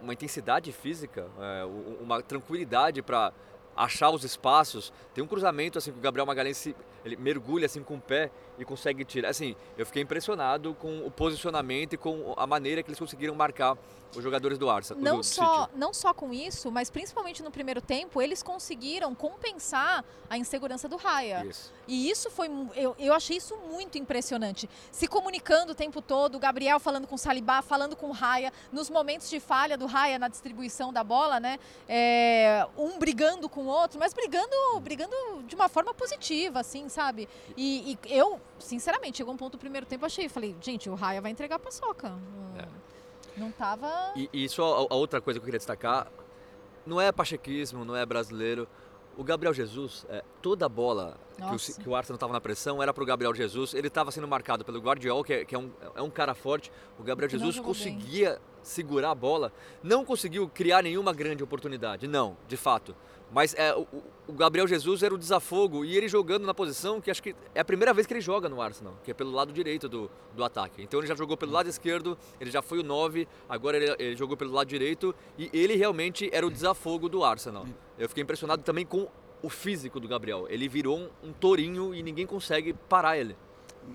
uma intensidade física, é, uma tranquilidade para achar os espaços. Tem um cruzamento assim que o Gabriel Magalhães ele mergulha assim com o pé e consegue tirar. Assim, eu fiquei impressionado com o posicionamento e com a maneira que eles conseguiram marcar os jogadores do Arsenal. Não do só, City. não só com isso, mas principalmente no primeiro tempo, eles conseguiram compensar a insegurança do Raya. Isso. E isso foi. Eu, eu achei isso muito impressionante. Se comunicando o tempo todo, o Gabriel falando com o Salibá, falando com o Raya, nos momentos de falha do Raya na distribuição da bola, né? É, um brigando com o outro, mas brigando, brigando de uma forma positiva, assim, sabe? E, e eu, sinceramente, chegou um ponto do primeiro tempo, achei, falei, gente, o Raya vai entregar a paçoca. Não, não tava. E, e só a, a outra coisa que eu queria destacar, não é pachequismo, não é brasileiro. O Gabriel Jesus, é, toda a bola que o, que o estava na pressão era para o Gabriel Jesus. Ele estava sendo marcado pelo Guardiol, que, é, que é um, é um cara forte. O Gabriel Jesus jogou bem. conseguia segurar a bola, não conseguiu criar nenhuma grande oportunidade, não, de fato. Mas é, o, o- Gabriel Jesus era o desafogo e ele jogando na posição que acho que é a primeira vez que ele joga no Arsenal, que é pelo lado direito do, do ataque. Então ele já jogou pelo lado esquerdo, ele já foi o 9, agora ele, ele jogou pelo lado direito e ele realmente era o desafogo do Arsenal. Eu fiquei impressionado também com o físico do Gabriel. Ele virou um, um tourinho e ninguém consegue parar ele.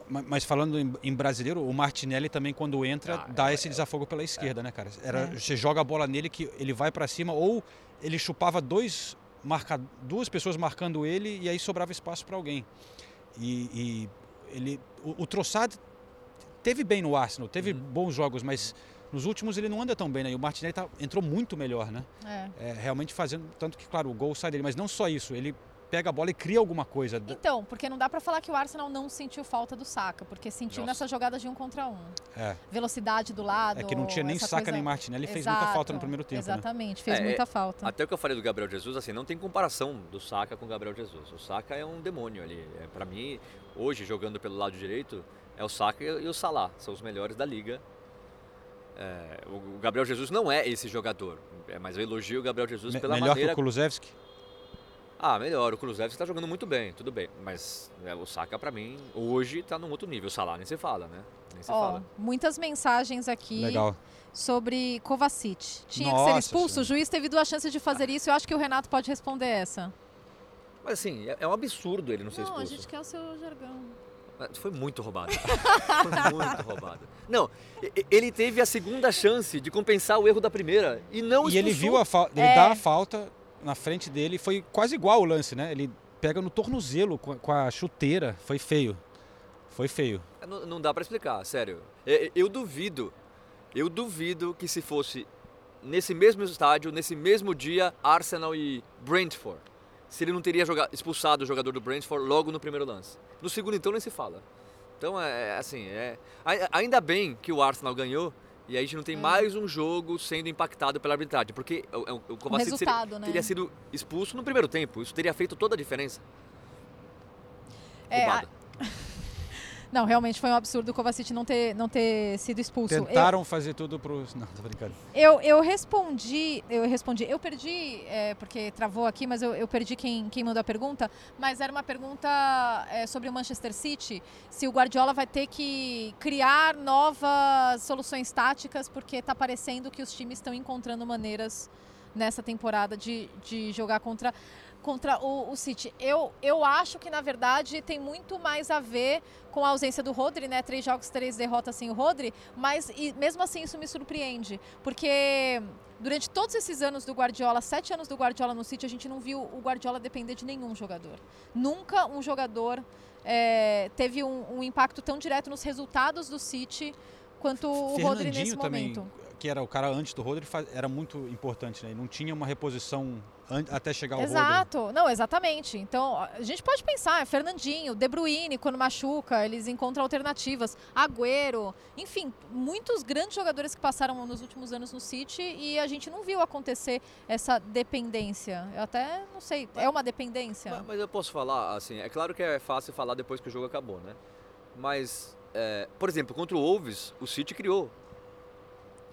Ma- Mas falando em, em brasileiro, o Martinelli também, quando entra, Ah, dá esse desafogo pela esquerda, né, cara? Era, É. Você joga a bola nele que ele vai pra cima, ou ele chupava dois marca, duas pessoas marcando ele e aí sobrava espaço para alguém. E, e ele, o, o Trossard teve bem no Arsenal, teve bons jogos, mas nos últimos ele não anda tão bem, né? E o Martinelli tá- entrou muito melhor, né? É. É, realmente fazendo, tanto que, claro, o gol sai dele, mas não só isso, ele pega a bola e cria alguma coisa. Então, porque não dá pra falar que o Arsenal não sentiu falta do Saka, porque sentiu Nossa. nessa jogada de um contra um. É. Velocidade do lado. É que não tinha nem Saka coisa- nem Martinelli, fez muita falta no Exato, primeiro tempo, né? Exatamente, fez É, muita é, falta. Até o que eu falei do Gabriel Jesus, assim, não tem comparação do Saka com o Gabriel Jesus. O Saka é um demônio ali. É, para mim, hoje, jogando pelo lado direito, é o Saka e o Salah. São os melhores da liga. É, o Gabriel Jesus não é esse jogador. É, mas eu elogio o Gabriel Jesus Me- pela melhor maneira... que o Kulusevski? Ah, melhor. O Kulusevski está jogando muito bem, tudo bem. Mas é, o Saka, para mim, hoje está num outro nível. O Salah nem se fala, né? Nem se Ó, fala. muitas mensagens aqui Legal. sobre Kovacic. Tinha que ser Nossa expulso? O juiz teve duas chances de fazer isso. Eu acho que o Renato pode responder essa. Mas assim, é, é um absurdo ele não ser Não, a expulso. gente quer o seu jargão. Foi muito roubado. Foi muito roubado. Não, ele teve a segunda chance de compensar o erro da primeira e não E ele expulsou. viu a falta, ele É. dá a falta na frente dele, foi quase igual o lance, né? Ele pega no tornozelo com a, chuteira, foi feio. Foi feio. Não, não dá pra explicar, sério. Eu, eu duvido, eu duvido que se fosse nesse mesmo estádio, nesse mesmo dia, Arsenal e Brentford, se ele não teria expulsado o jogador do Brentford logo no primeiro lance. No segundo, então, nem se fala. Então, é é assim, é... ai- ainda bem que o Arsenal ganhou e aí a gente não tem mais um jogo sendo impactado pela arbitragem, porque o, o, Kovacic seria- né? teria sido expulso no primeiro tempo. Isso teria feito toda a diferença. É, Roubado. Não, realmente foi um absurdo o Kovacic não ter, não ter sido expulso. Eu- Tentaram fazer tudo pro. Não, tô brincando. Eu, eu respondi, eu respondi, eu perdi, é, porque travou aqui, mas eu, eu perdi quem, quem mandou a pergunta, mas era uma pergunta é, sobre o Manchester City, se o Guardiola vai ter que criar novas soluções táticas, porque está parecendo que os times estão encontrando maneiras nessa temporada de, de jogar contra, contra o, o City. Eu, eu acho que, na verdade, tem muito mais a ver com a ausência do Rodri, né? Três jogos, três derrotas sem o Rodri, mas e, mesmo assim isso me surpreende, porque durante todos esses anos do Guardiola, sete anos do Guardiola no City, a gente não viu o Guardiola depender de nenhum jogador. Nunca um jogador é, teve um, um impacto tão direto nos resultados do City quanto o Rodri nesse também, momento. que era o cara antes do Rodri, era muito importante, né? Não tinha uma reposição até chegar ao Rodri. Exato, não, exatamente. Então, a gente pode pensar, é Fernandinho, De Bruyne, quando machuca, eles encontram alternativas. Agüero, enfim, muitos grandes jogadores que passaram nos últimos anos no City e a gente não viu acontecer essa dependência. Eu até não sei, é uma dependência? Mas, mas eu posso falar, assim, é claro que é fácil falar depois que o jogo acabou, né? Mas, é, por exemplo, contra o Wolves, o City criou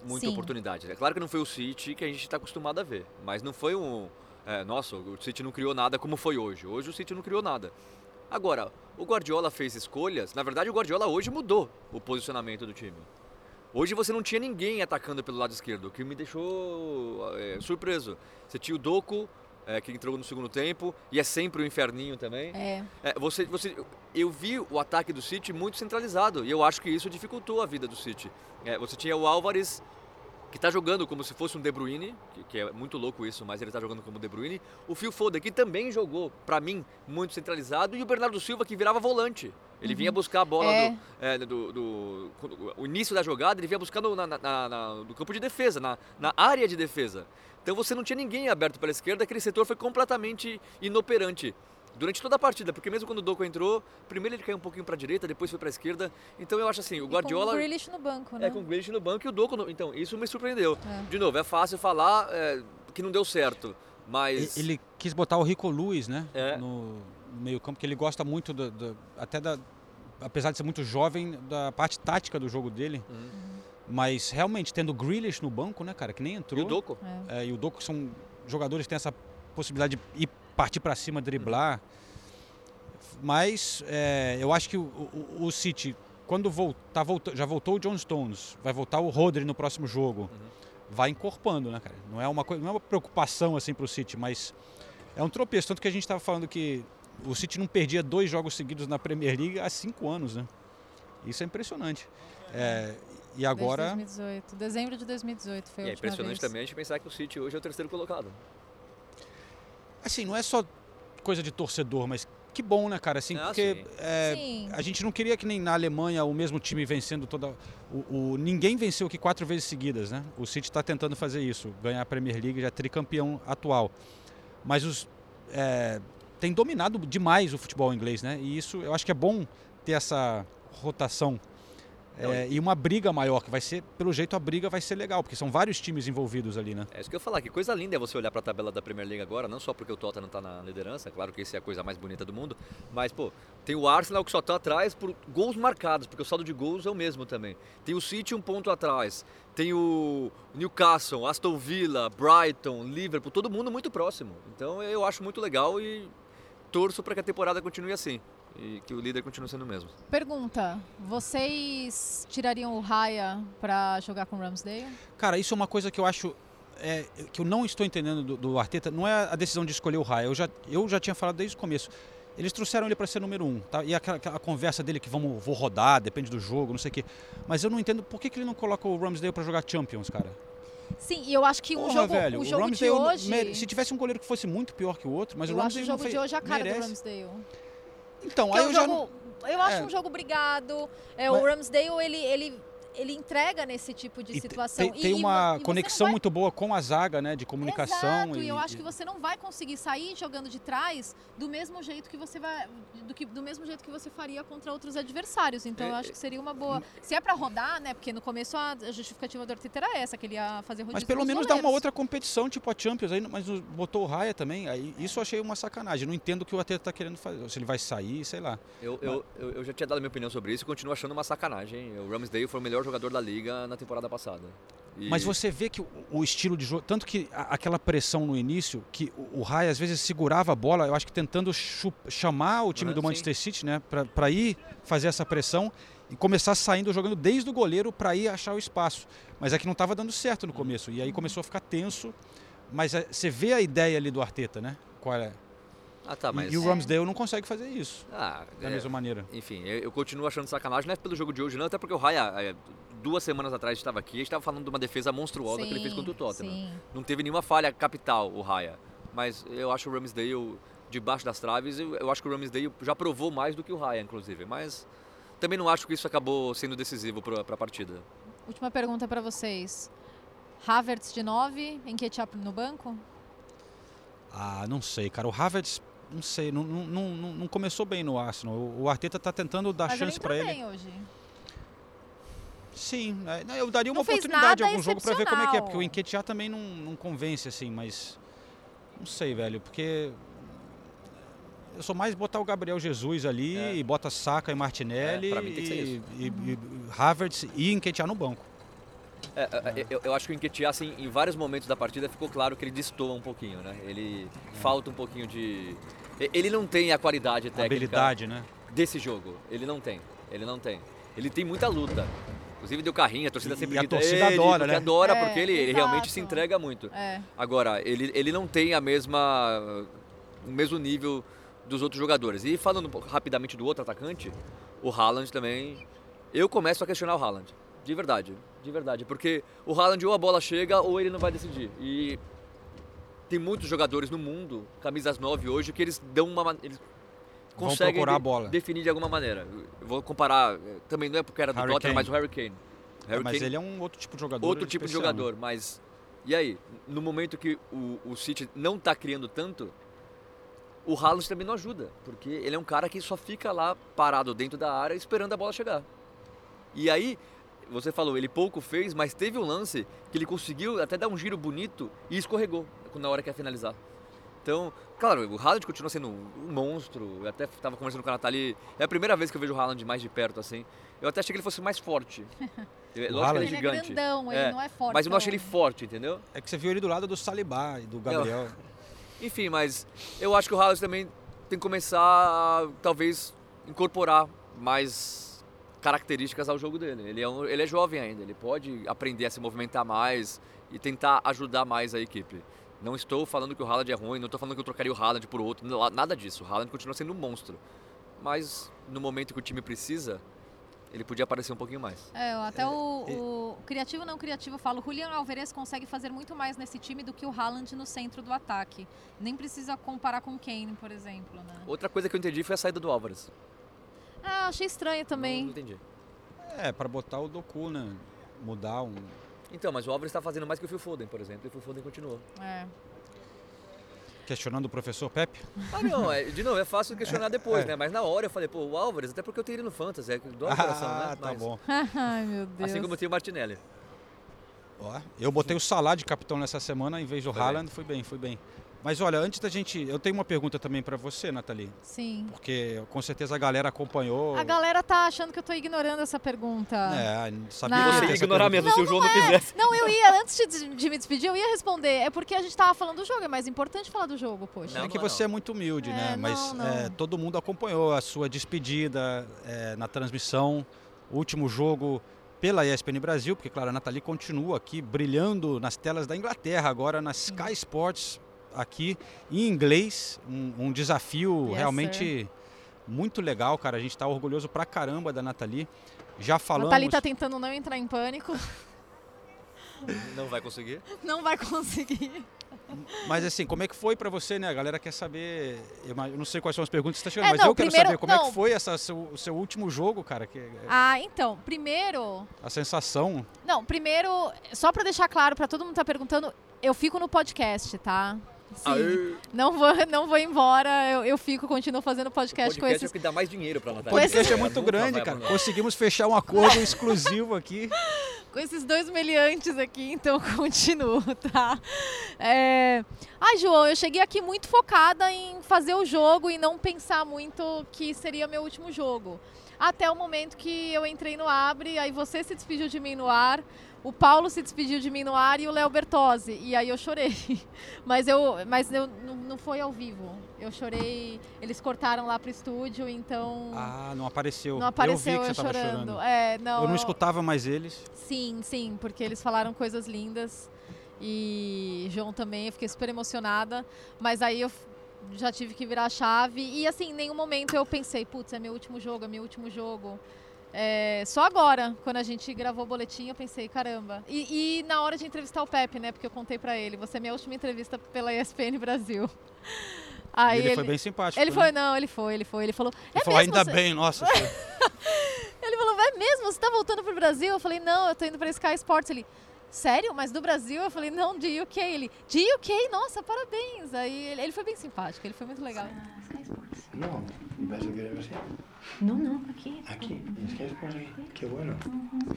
muita Sim. oportunidade. É claro que não foi o City que a gente está acostumado a ver, mas não foi um... é, nossa, o City não criou nada como foi hoje. Hoje o City não criou nada. Agora, o Guardiola fez escolhas. Na verdade, o Guardiola hoje mudou o posicionamento do time. Hoje você não tinha ninguém atacando pelo lado esquerdo, o que me deixou é, surpreso. Você tinha o Doku, é, que entrou no segundo tempo, e é sempre o inferninho também. É. É, você, você, eu vi o ataque do City muito centralizado, e eu acho que isso dificultou a vida do City. É, você tinha o Álvares, que está jogando como se fosse um De Bruyne, que, que é muito louco isso, mas ele está jogando como De Bruyne. O Phil Foden, que também jogou, para mim, muito centralizado, e o Bernardo Silva, que virava volante. Ele Uhum. vinha buscar a bola É. do, é, do, do- o início da jogada, ele vinha buscar no, na, na- na- no campo de defesa, na, na área de defesa. Então você não tinha ninguém aberto pela esquerda, aquele setor foi completamente inoperante durante toda a partida, porque mesmo quando o Doku entrou, primeiro ele caiu um pouquinho para a direita, depois foi para a esquerda. Então eu acho assim, o Guardiola Com o Grealish no banco, né? é com o Grealish no banco e o Doku, no, então isso me surpreendeu. É. De novo, é fácil falar é, que não deu certo, mas Ele quis botar o Rico Lewis, né? É. No, no meio-campo, que ele gosta muito, do, do- até da. Apesar de ser muito jovem, da parte tática do jogo dele. Uhum. Mas realmente, tendo o Grealish no banco, né, cara, que nem entrou. E o Doku? É, e o Doku são jogadores que têm essa possibilidade de ir partir para cima, driblar. Mas é, eu acho que o, o, o City, quando voltar, volta, já voltou o John Stones, vai voltar o Rodri no próximo jogo, vai encorpando, né, cara? Não é uma, não é uma preocupação assim para o City, mas é um tropeço. Tanto que a gente estava falando que o City não perdia dois jogos seguidos na Premier League há cinco anos, né? Isso é impressionante. É, e agora. Desde 2018. Dezembro de 2018 foi E a é última impressionante vez. também a gente pensar que o City hoje é o terceiro colocado. Assim, não é só coisa de torcedor, mas que bom, né, cara? Assim, porque é, a gente não queria que nem na Alemanha o mesmo time vencendo toda. O, o- ninguém venceu aqui quatro vezes seguidas, né? O City está tentando fazer isso, ganhar a Premier League, já é tricampeão atual. Mas os é, tem dominado demais o futebol inglês, né? E isso eu acho que é bom ter essa rotação. É, e uma briga maior, que vai ser, pelo jeito a briga vai ser legal, porque são vários times envolvidos ali, né? É isso que eu ia falar, que coisa linda é você olhar para a tabela da Premier League agora, não só porque o Tottenham está na liderança, claro que isso é a coisa mais bonita do mundo, mas, pô, tem o Arsenal que só está atrás por gols marcados, porque o saldo de gols é o mesmo também. Tem o City um ponto atrás, tem o Newcastle, Aston Villa, Brighton, Liverpool, todo mundo muito próximo. Então eu acho muito legal e torço para que a temporada continue assim e que o líder continue sendo o mesmo. Pergunta: vocês tirariam o Raya pra jogar com o Ramsdale? Cara, isso é uma coisa que eu acho é, que eu não estou entendendo do, do Arteta. Não é a decisão de escolher o Raya. Eu já, eu já tinha falado desde o começo. Eles trouxeram ele para ser número um, tá? E aquela, aquela conversa dele que vamos, vou rodar, depende do jogo, não sei o quê. Mas eu não entendo por que, que ele não coloca o Ramsdale para jogar Champions, cara. Sim, e eu acho que Porra, o jogo, velho, o jogo de Ramsdale hoje. Se tivesse um goleiro que fosse muito pior que o outro, mas eu o acho o Ramsdale jogo não fez, de hoje a cara merece. do Ramsdale. Então, Que aí é um eu já jogo, eu acho é. um jogo brigado. É, Mas- O Ramsdale, ele, ele, ele entrega nesse tipo de E situação. tem, E- tem e vo- uma e conexão vai- muito boa com a zaga, né? De comunicação. Exato, e, e, eu acho que você não vai conseguir sair jogando de trás do mesmo jeito que você vai do, que, do mesmo jeito que você faria contra outros adversários. Então eu É, acho que seria uma boa. Se é pra rodar, né? Porque no começo a justificativa do Arteta era essa, que ele ia fazer rodízio Mas pelo nos menos dá uma outra competição, tipo a Champions, aí, mas botou o Raya também. Aí, isso eu achei uma sacanagem. Não entendo o que o Arteta tá querendo fazer. Se ele vai sair, sei lá. Eu, eu, eu, eu já tinha dado minha opinião sobre isso e continuo achando uma sacanagem. O Ramsdale foi o melhor jogador da liga na temporada passada. E- Mas você vê que o, estilo de jogo, tanto que aquela pressão no início, que o, Raya às vezes segurava a bola, eu acho que tentando chamar o time Uhum, do Manchester City, né, pra- pra ir fazer essa pressão e começar saindo jogando desde o goleiro pra ir achar o espaço. Mas é que não estava dando certo no começo e aí começou a ficar tenso. Mas é, você vê a ideia ali do Arteta, né? Qual é? Ah, tá, E- mas... E, o Ramsdale não consegue fazer isso. Ah, da é, mesma maneira. Enfim, eu, eu continuo achando sacanagem, não é pelo jogo de hoje não, até porque o Raya, é, duas semanas atrás estava aqui, a gente estava falando de uma defesa monstruosa que ele fez Sim, contra o Tottenham. sim. Não teve nenhuma falha capital o Raya, mas eu acho o Ramsdale debaixo das traves, eu, eu acho que o Ramsdale já provou mais do que o Raya, inclusive, mas também não acho que isso acabou sendo decisivo para a partida. Última pergunta pra vocês. Havertz de 9, Enqueteap no banco? Ah, não sei, cara. O Havertz, não sei, não, não, não, não começou bem no Arsenal. O, o Arteta tá tentando dar Mas chance pra entrou ele. bem hoje. Sim, é, não, eu daria uma Não oportunidade em algum jogo pra ver como é que é, porque o Enquetear também não, não convence assim, mas não sei, velho, porque eu sou mais botar o Gabriel Jesus ali e bota Saka e Martinelli É, pra mim tem que ser e, isso. e, e Havertz e Enquetear no banco. É, é, eu, eu acho que o Enquetear, assim, em vários momentos da partida ficou claro que ele destoa um pouquinho, né? Ele falta um pouquinho de... Ele não tem a qualidade técnica... Habilidade, né? Desse jogo. Ele não tem. Ele não tem. Ele tem muita luta. Inclusive deu carrinho, a torcida E- sempre e a torcida ele, adora, né? adora, É, porque ele, ele realmente se entrega muito. É. Agora, ele, ele não tem a mesma... o mesmo nível dos outros jogadores. E falando rapidamente do outro atacante, o Haaland também... Eu começo a questionar o Haaland. De verdade. De verdade. Porque o Haaland ou a bola chega ou ele não vai decidir. E tem muitos jogadores no mundo, camisas 9 hoje, que eles dão uma... Eles conseguem de- definir de alguma maneira. Eu vou comparar, eh, também não é porque era do Harry Tottenham, Kane. mas o Harry Kane. É, Harry mas Kane- ele é um outro tipo de jogador. outro tipo de especial, jogador, mas e aí, no momento que o, o City não está criando tanto, o Haaland também não ajuda, porque ele é um cara que só fica lá parado dentro da área esperando a bola chegar. E aí, você falou, ele pouco fez, mas teve um lance que ele conseguiu até dar um giro bonito e escorregou na hora que ia finalizar. Então, claro, o Haaland continua sendo um monstro. Eu até estava conversando com a Nathalie. É a primeira vez que eu vejo o Haaland mais de perto, assim. Eu até achei que ele fosse mais forte. Eu- lógico que ele é Ele é gigante. grandão, ele não é forte, Mas eu não achei ele forte, entendeu? É que você viu ele do lado do Salibá e do Gabriel. Enfim, mas eu acho que o Haaland também tem que começar a, talvez, incorporar mais características ao jogo dele. Ele é, um- ele é jovem ainda, ele pode aprender a se movimentar mais e tentar ajudar mais a equipe. Não estou falando que o Haaland é ruim, não estou falando que eu trocaria o Haaland por outro, não- nada disso. O Haaland continua sendo um monstro. Mas no momento que o time precisa, ele podia aparecer um pouquinho mais. É, até o, o criativo não criativo fala, o Julian Alvarez consegue fazer muito mais nesse time do que o Haaland no centro do ataque. Nem precisa comparar com o Kane, por exemplo, né? Outra coisa que eu entendi foi a saída do Álvares. Ah, achei estranho também. Não entendi. É, pra botar o Doku, né? Mudar um. Então, mas o Álvares está fazendo mais que o Phil Foden, por exemplo, e o Phil Foden continuou. É. Questionando o professor Pepe. Ah, não, é, de novo, é fácil questionar depois, É. né? Mas na hora eu falei, pô, o Álvares, até porque eu tenho ele no Fantasy, é que dói o coração, né? Ah, tá Mas- bom. Ai, meu Deus. Assim como eu tenho o Martinelli. Ó, eu botei o Salah de capitão nessa semana em vez do Foi Haaland, foi bem, foi bem. Mas olha, antes da gente. Eu tenho uma pergunta também pra você, Nathalie. Sim. Porque com certeza a galera acompanhou. A galera tá achando que eu tô ignorando essa pergunta. É, sabia Não. Você ia ignorar mesmo se o João não fizesse. Não, eu ia, antes de, de me despedir, eu ia responder. É porque a gente tava falando do jogo, é mais importante falar do jogo, poxa. é que você é muito humilde, É, né? Mas não, não. é, todo mundo acompanhou a sua despedida é, na transmissão, o último jogo pela ESPN Brasil, porque, claro, a Nathalie continua aqui brilhando nas telas da Inglaterra, agora na Sky Sports, aqui em inglês, um, um desafio Yes, realmente muito legal, cara. A gente está orgulhoso pra caramba da Nathalie. Já falamos. Nathalie tá tentando não entrar em pânico. Não vai conseguir. Não vai conseguir. Mas assim, como é que foi pra você, né? A galera quer saber. Eu não sei quais são as perguntas que você está chegando, É, mas não, eu quero primeiro- saber como é não. que foi essa, seu, o seu último jogo, cara. Que, Ah, então, primeiro. a sensação. Não, primeiro, só pra deixar claro pra todo mundo que tá perguntando, eu fico no podcast, tá? Sim. Aê. Não vou, não vou embora, eu, eu fico, continuo fazendo podcast, podcast com é esses. o que dá mais dinheiro pra O Natália. podcast é Ela muito grande, cara. Conseguimos fechar um acordo exclusivo aqui. com esses dois meliantes aqui, então continuo, tá? É... Ai, João, eu cheguei aqui muito focada em fazer o jogo e não pensar muito que seria meu último jogo. Até o momento que eu entrei no Abre, aí você se despediu de mim no ar, o Paulo se despediu de mim no ar e o Léo Bertozzi. E aí eu chorei. Mas eu, mas eu não, não foi ao vivo. Eu chorei, eles cortaram lá pro estúdio, então Ah, não apareceu. não apareceu eu vi que eu você tava chorando. chorando. É, não, eu não escutava mais eles. Sim, sim, porque eles falaram coisas lindas. E João também, eu fiquei super emocionada. Mas aí eu já tive que virar a chave. E assim, em nenhum momento eu pensei, putz, é meu último jogo, é meu último jogo. É, só agora, quando a gente gravou o boletim, eu pensei, caramba. E, e na hora de entrevistar o Pepe, né? Porque eu contei pra ele, você é minha última entrevista pela ESPN Brasil. Aí ele, foi bem simpático. Ele né? foi, não, ele foi, ele foi. Ele falou, é Ele falou, mesmo, ainda você- bem, nossa. ele falou, é mesmo? Você tá voltando pro Brasil? Eu falei, não, eu tô indo pra Sky Sports. Ele, sério? Mas do Brasil? Eu falei, não, de UK. Ele, de UK? Nossa, parabéns. Aí ele, ele foi bem simpático, ele foi muito legal. No, ¿vas a querer así? No, no, aquí. Aquí, en Sky Sports aquí. Qué bueno.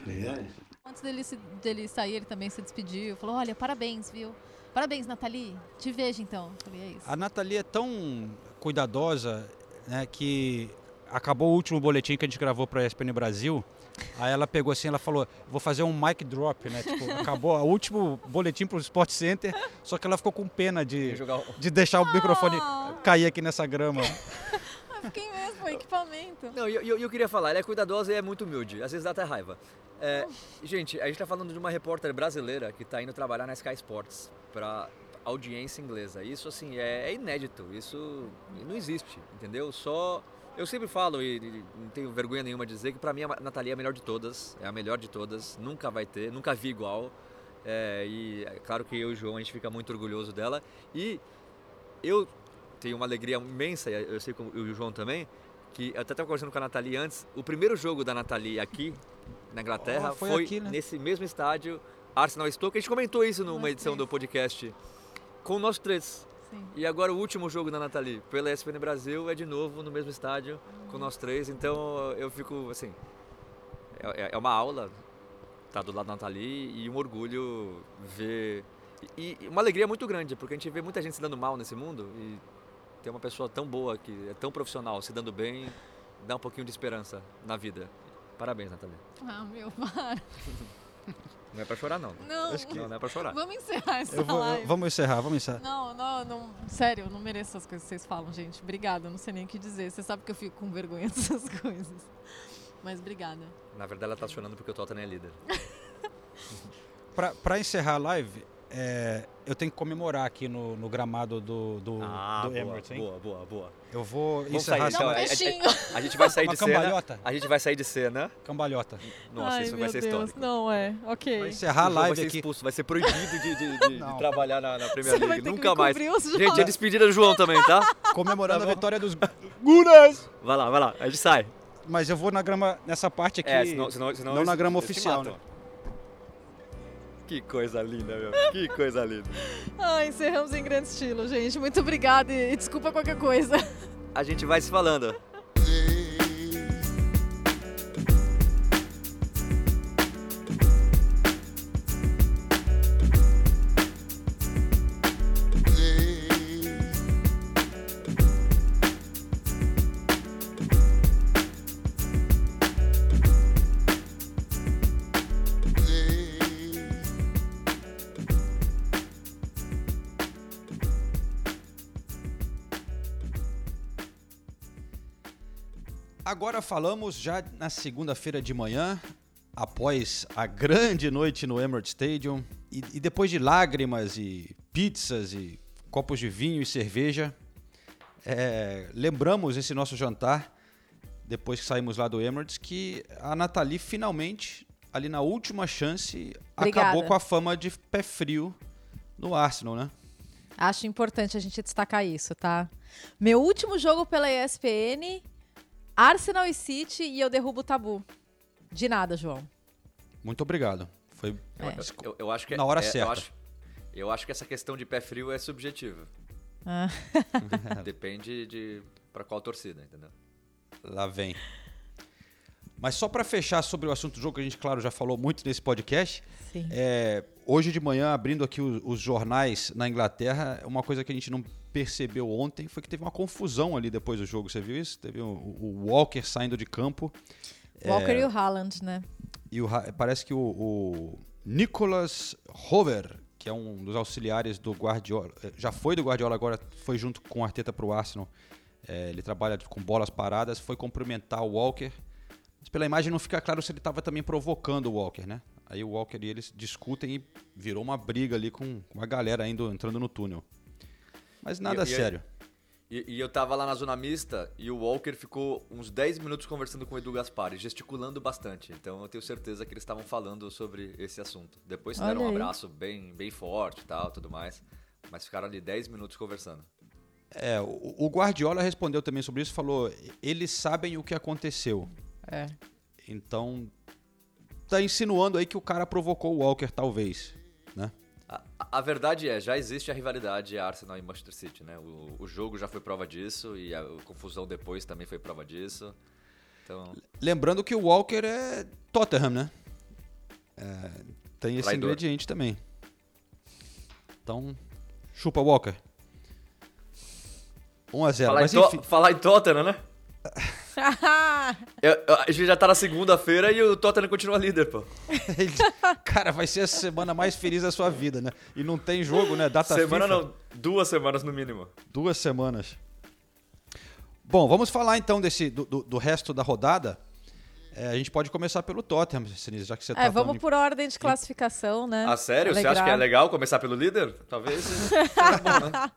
Felicidades. Antes dele, se- dele sair, ele também se despediu. Falou, olha, parabéns, viu? Parabéns, Nathalie. Te vejo então. Falei, é isso. A Nathalie é tão cuidadosa né, que acabou o último boletim que a gente gravou para a ESPN Brasil. Aí ela pegou assim, ela falou, vou fazer um mic drop, né? Tipo, acabou o último boletim pro Sport Center, só que ela ficou com pena de, jogar o- de deixar o microfone cair aqui nessa grama. Fiquei mesmo, equipamento. Não, e eu, eu, queria falar, ela é cuidadosa e é muito humilde. Às vezes dá até raiva. É, gente, a gente tá falando de uma repórter brasileira que tá indo trabalhar na Sky Sports para audiência inglesa. Isso, assim, é, é inédito. Isso não existe, entendeu? Só... Eu sempre falo e, e não tenho vergonha nenhuma de dizer que pra mim a Natalia é a melhor de todas. É a melhor de todas. Nunca vai ter, nunca vi igual. É, e é claro que eu e o João, a gente fica muito orgulhoso dela. E eu tenho uma alegria imensa, eu sei que o João também, que eu até estava conversando com a Nathalie antes, o primeiro jogo da Nathalie aqui na Inglaterra Oh, foi foi, aqui, né? nesse mesmo estádio, Arsenal Stoke. A gente comentou isso numa edição do podcast com nós três. Sim. E agora o último jogo da Nathalie pela ESPN Brasil é de novo no mesmo estádio com nós três. Então eu fico assim, é, é uma aula estar do lado da Nathalie e um orgulho ver e, e uma alegria muito grande porque a gente vê muita gente se dando mal nesse mundo e ter uma pessoa tão boa que é tão profissional se dando bem dá um pouquinho de esperança na vida. Parabéns, Nathalie. Ah, meu, para. Não é pra chorar não. Não. Acho que não, não é pra chorar. Vamos encerrar essa Eu vou- eu- vamos encerrar, vamos encerrar. Não, não, não. Sério, eu não mereço essas coisas que vocês falam, gente. Obrigada, eu não sei nem o que dizer. Você sabe que eu fico com vergonha dessas coisas. Mas obrigada. Na verdade ela tá chorando porque o Tottenham é líder. Pra, pra encerrar a live, é, eu tenho que comemorar aqui no, no gramado do, do, Ah, do boa, Emirates, hein? boa, boa, boa. Eu vou Vamos encerrar sair, então. essa A- a-. A, a gente vai sair Uma de cena. cambalhota. A gente vai sair de cena. cambalhota. Nossa, Ai, isso vai ser Deus. histórico. Não, é. Ok. Vai encerrar a live vai ser aqui. expulso, vai ser proibido de, de- de- de trabalhar na, na Premier League. Nunca mais. Gente, é despedida do João também, tá? Comemorando Tá a vitória dos Gunas! Vai lá, vai lá. A gente sai. Mas eu vou na grama, nessa parte aqui, É, senão, senão, senão não eles- na grama oficial, né? Que coisa linda, meu. Que coisa linda. Ai, encerramos em grande estilo, gente. Muito obrigada e, e desculpa qualquer coisa. A gente vai se falando. Agora falamos já na segunda-feira de manhã, após a grande noite no Emirates Stadium, e, e depois de lágrimas e pizzas e copos de vinho e cerveja. É, lembramos esse nosso jantar, depois que saímos lá do Emirates, que a Nathalie finalmente, ali na última chance, Obrigada. acabou com a fama de pé frio no Arsenal, né? Acho importante a gente destacar isso, tá? Meu último jogo pela ESPN, Arsenal e City, e eu derrubo o tabu. De nada, João. Muito obrigado. Foi Eu, eu- eu acho que na hora é- certa. Eu acho, eu acho que essa questão de pé frio é subjetiva. Ah. Depende de para qual torcida, entendeu? Lá vem. Mas só para fechar sobre o assunto do jogo, que a gente, claro, já falou muito nesse podcast. Sim. é, hoje de manhã, abrindo aqui os, os jornais na Inglaterra, uma coisa que a gente não percebeu ontem foi que teve uma confusão ali depois do jogo. Você viu isso? Teve o, o Walker saindo de campo. Walker É, e o Haaland, né? e o parece que o, o Nicolas Hover, que é um dos auxiliares do Guardiola, eh, já foi do Guardiola, agora foi junto com o Arteta para o Arsenal. Eh, ele trabalha com bolas paradas, foi cumprimentar o Walker. Mas pela imagem não fica claro se ele estava também provocando o Walker, né? Aí o Walker e eles discutem e virou uma briga ali com com a galera indo, entrando no túnel. Mas nada E- sério. E, e eu tava lá na zona mista e o Walker ficou uns 10 minutos conversando com o Edu Gaspar, gesticulando bastante. Então eu tenho certeza que eles estavam falando sobre esse assunto. Depois deram um abraço bem, bem forte e tal, tudo mais. Mas ficaram ali 10 minutos conversando. É, o, o Guardiola respondeu também sobre isso, falou: eles sabem o que aconteceu. É. Então, tá insinuando aí que o cara provocou o Walker, talvez, né? A, verdade é, já existe a rivalidade Arsenal e Manchester City, né? O, o jogo já foi prova disso e a, a confusão depois também foi prova disso. Então, Lembrando que o Walker é Tottenham, né? É, tem esse Traidor. ingrediente também. Então, chupa Walker. 1 a 0 falar, Mas em enfim, falar em Tottenham, né? Eu- eu- a gente já tá na segunda-feira e o Tottenham continua líder, pô. cara, vai ser a semana mais feliz da sua vida, né? E não tem jogo, né? Data Semana FIFA. não, duas semanas no mínimo. Duas semanas. Bom, vamos falar então desse do, do- do resto da rodada. É, a gente pode começar pelo Tottenham, Sinise, já que você tá É, vamos falando em- por ordem de classificação, né? Ah, sério? Você acha que é legal começar pelo líder? Talvez seja bom, né?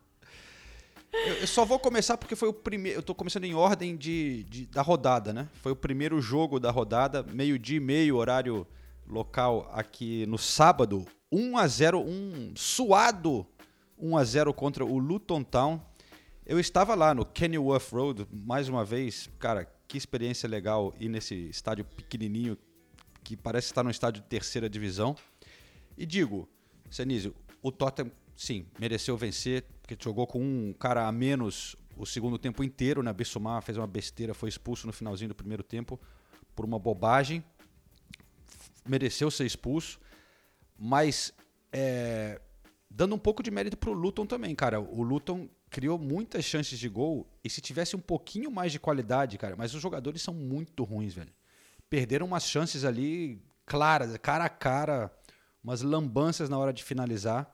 Eu, eu só vou começar porque foi o primeiro. Eu tô começando em ordem de, de- da rodada, né? Foi o primeiro jogo da rodada, meio-dia e meio, horário local aqui no sábado. 1 a 0 um suado 1 a 0 contra o Luton Town. Eu estava lá no Kenilworth Road, mais uma vez. Cara, que experiência legal ir nesse estádio pequenininho, que parece estar no estádio de terceira divisão. E digo, Senise, o Tottenham, sim, mereceu vencer, porque jogou com um cara a menos o segundo tempo inteiro, né? Bissumar fez uma besteira, foi expulso no finalzinho do primeiro tempo por uma bobagem. Mereceu ser expulso, mas é, dando um pouco de mérito pro Luton também, cara. O Luton criou muitas chances de gol e se tivesse um pouquinho mais de qualidade, cara, mas os jogadores são muito ruins, velho. Perderam umas chances ali claras, cara a cara, umas lambanças na hora de finalizar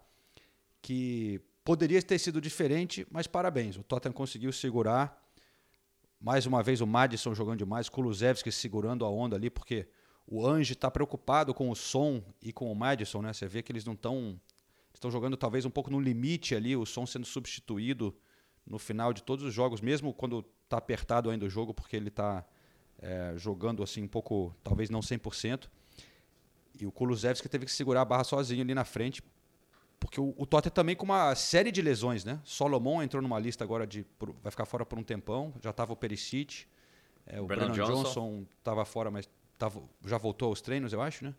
que poderia ter sido diferente, mas parabéns. O Tottenham conseguiu segurar. Mais uma vez o Madison jogando demais, Kulusevski segurando a onda ali, porque o Ange está preocupado com o som e com o Madison, né? Você vê que eles não estão estão jogando talvez um pouco no limite ali, o som sendo substituído no final de todos os jogos, mesmo quando está apertado ainda o jogo, porque ele está jogando assim um pouco, talvez não 100%. E o Kulusevski teve que segurar a barra sozinho ali na frente, porque o, o Tottenham também com uma série de lesões, né? Solomon entrou numa lista agora de por- vai ficar fora por um tempão, já estava o Perisic, é, o Brennan Brennan Johnson. Estava fora, mas tava, já voltou aos treinos, eu acho, né?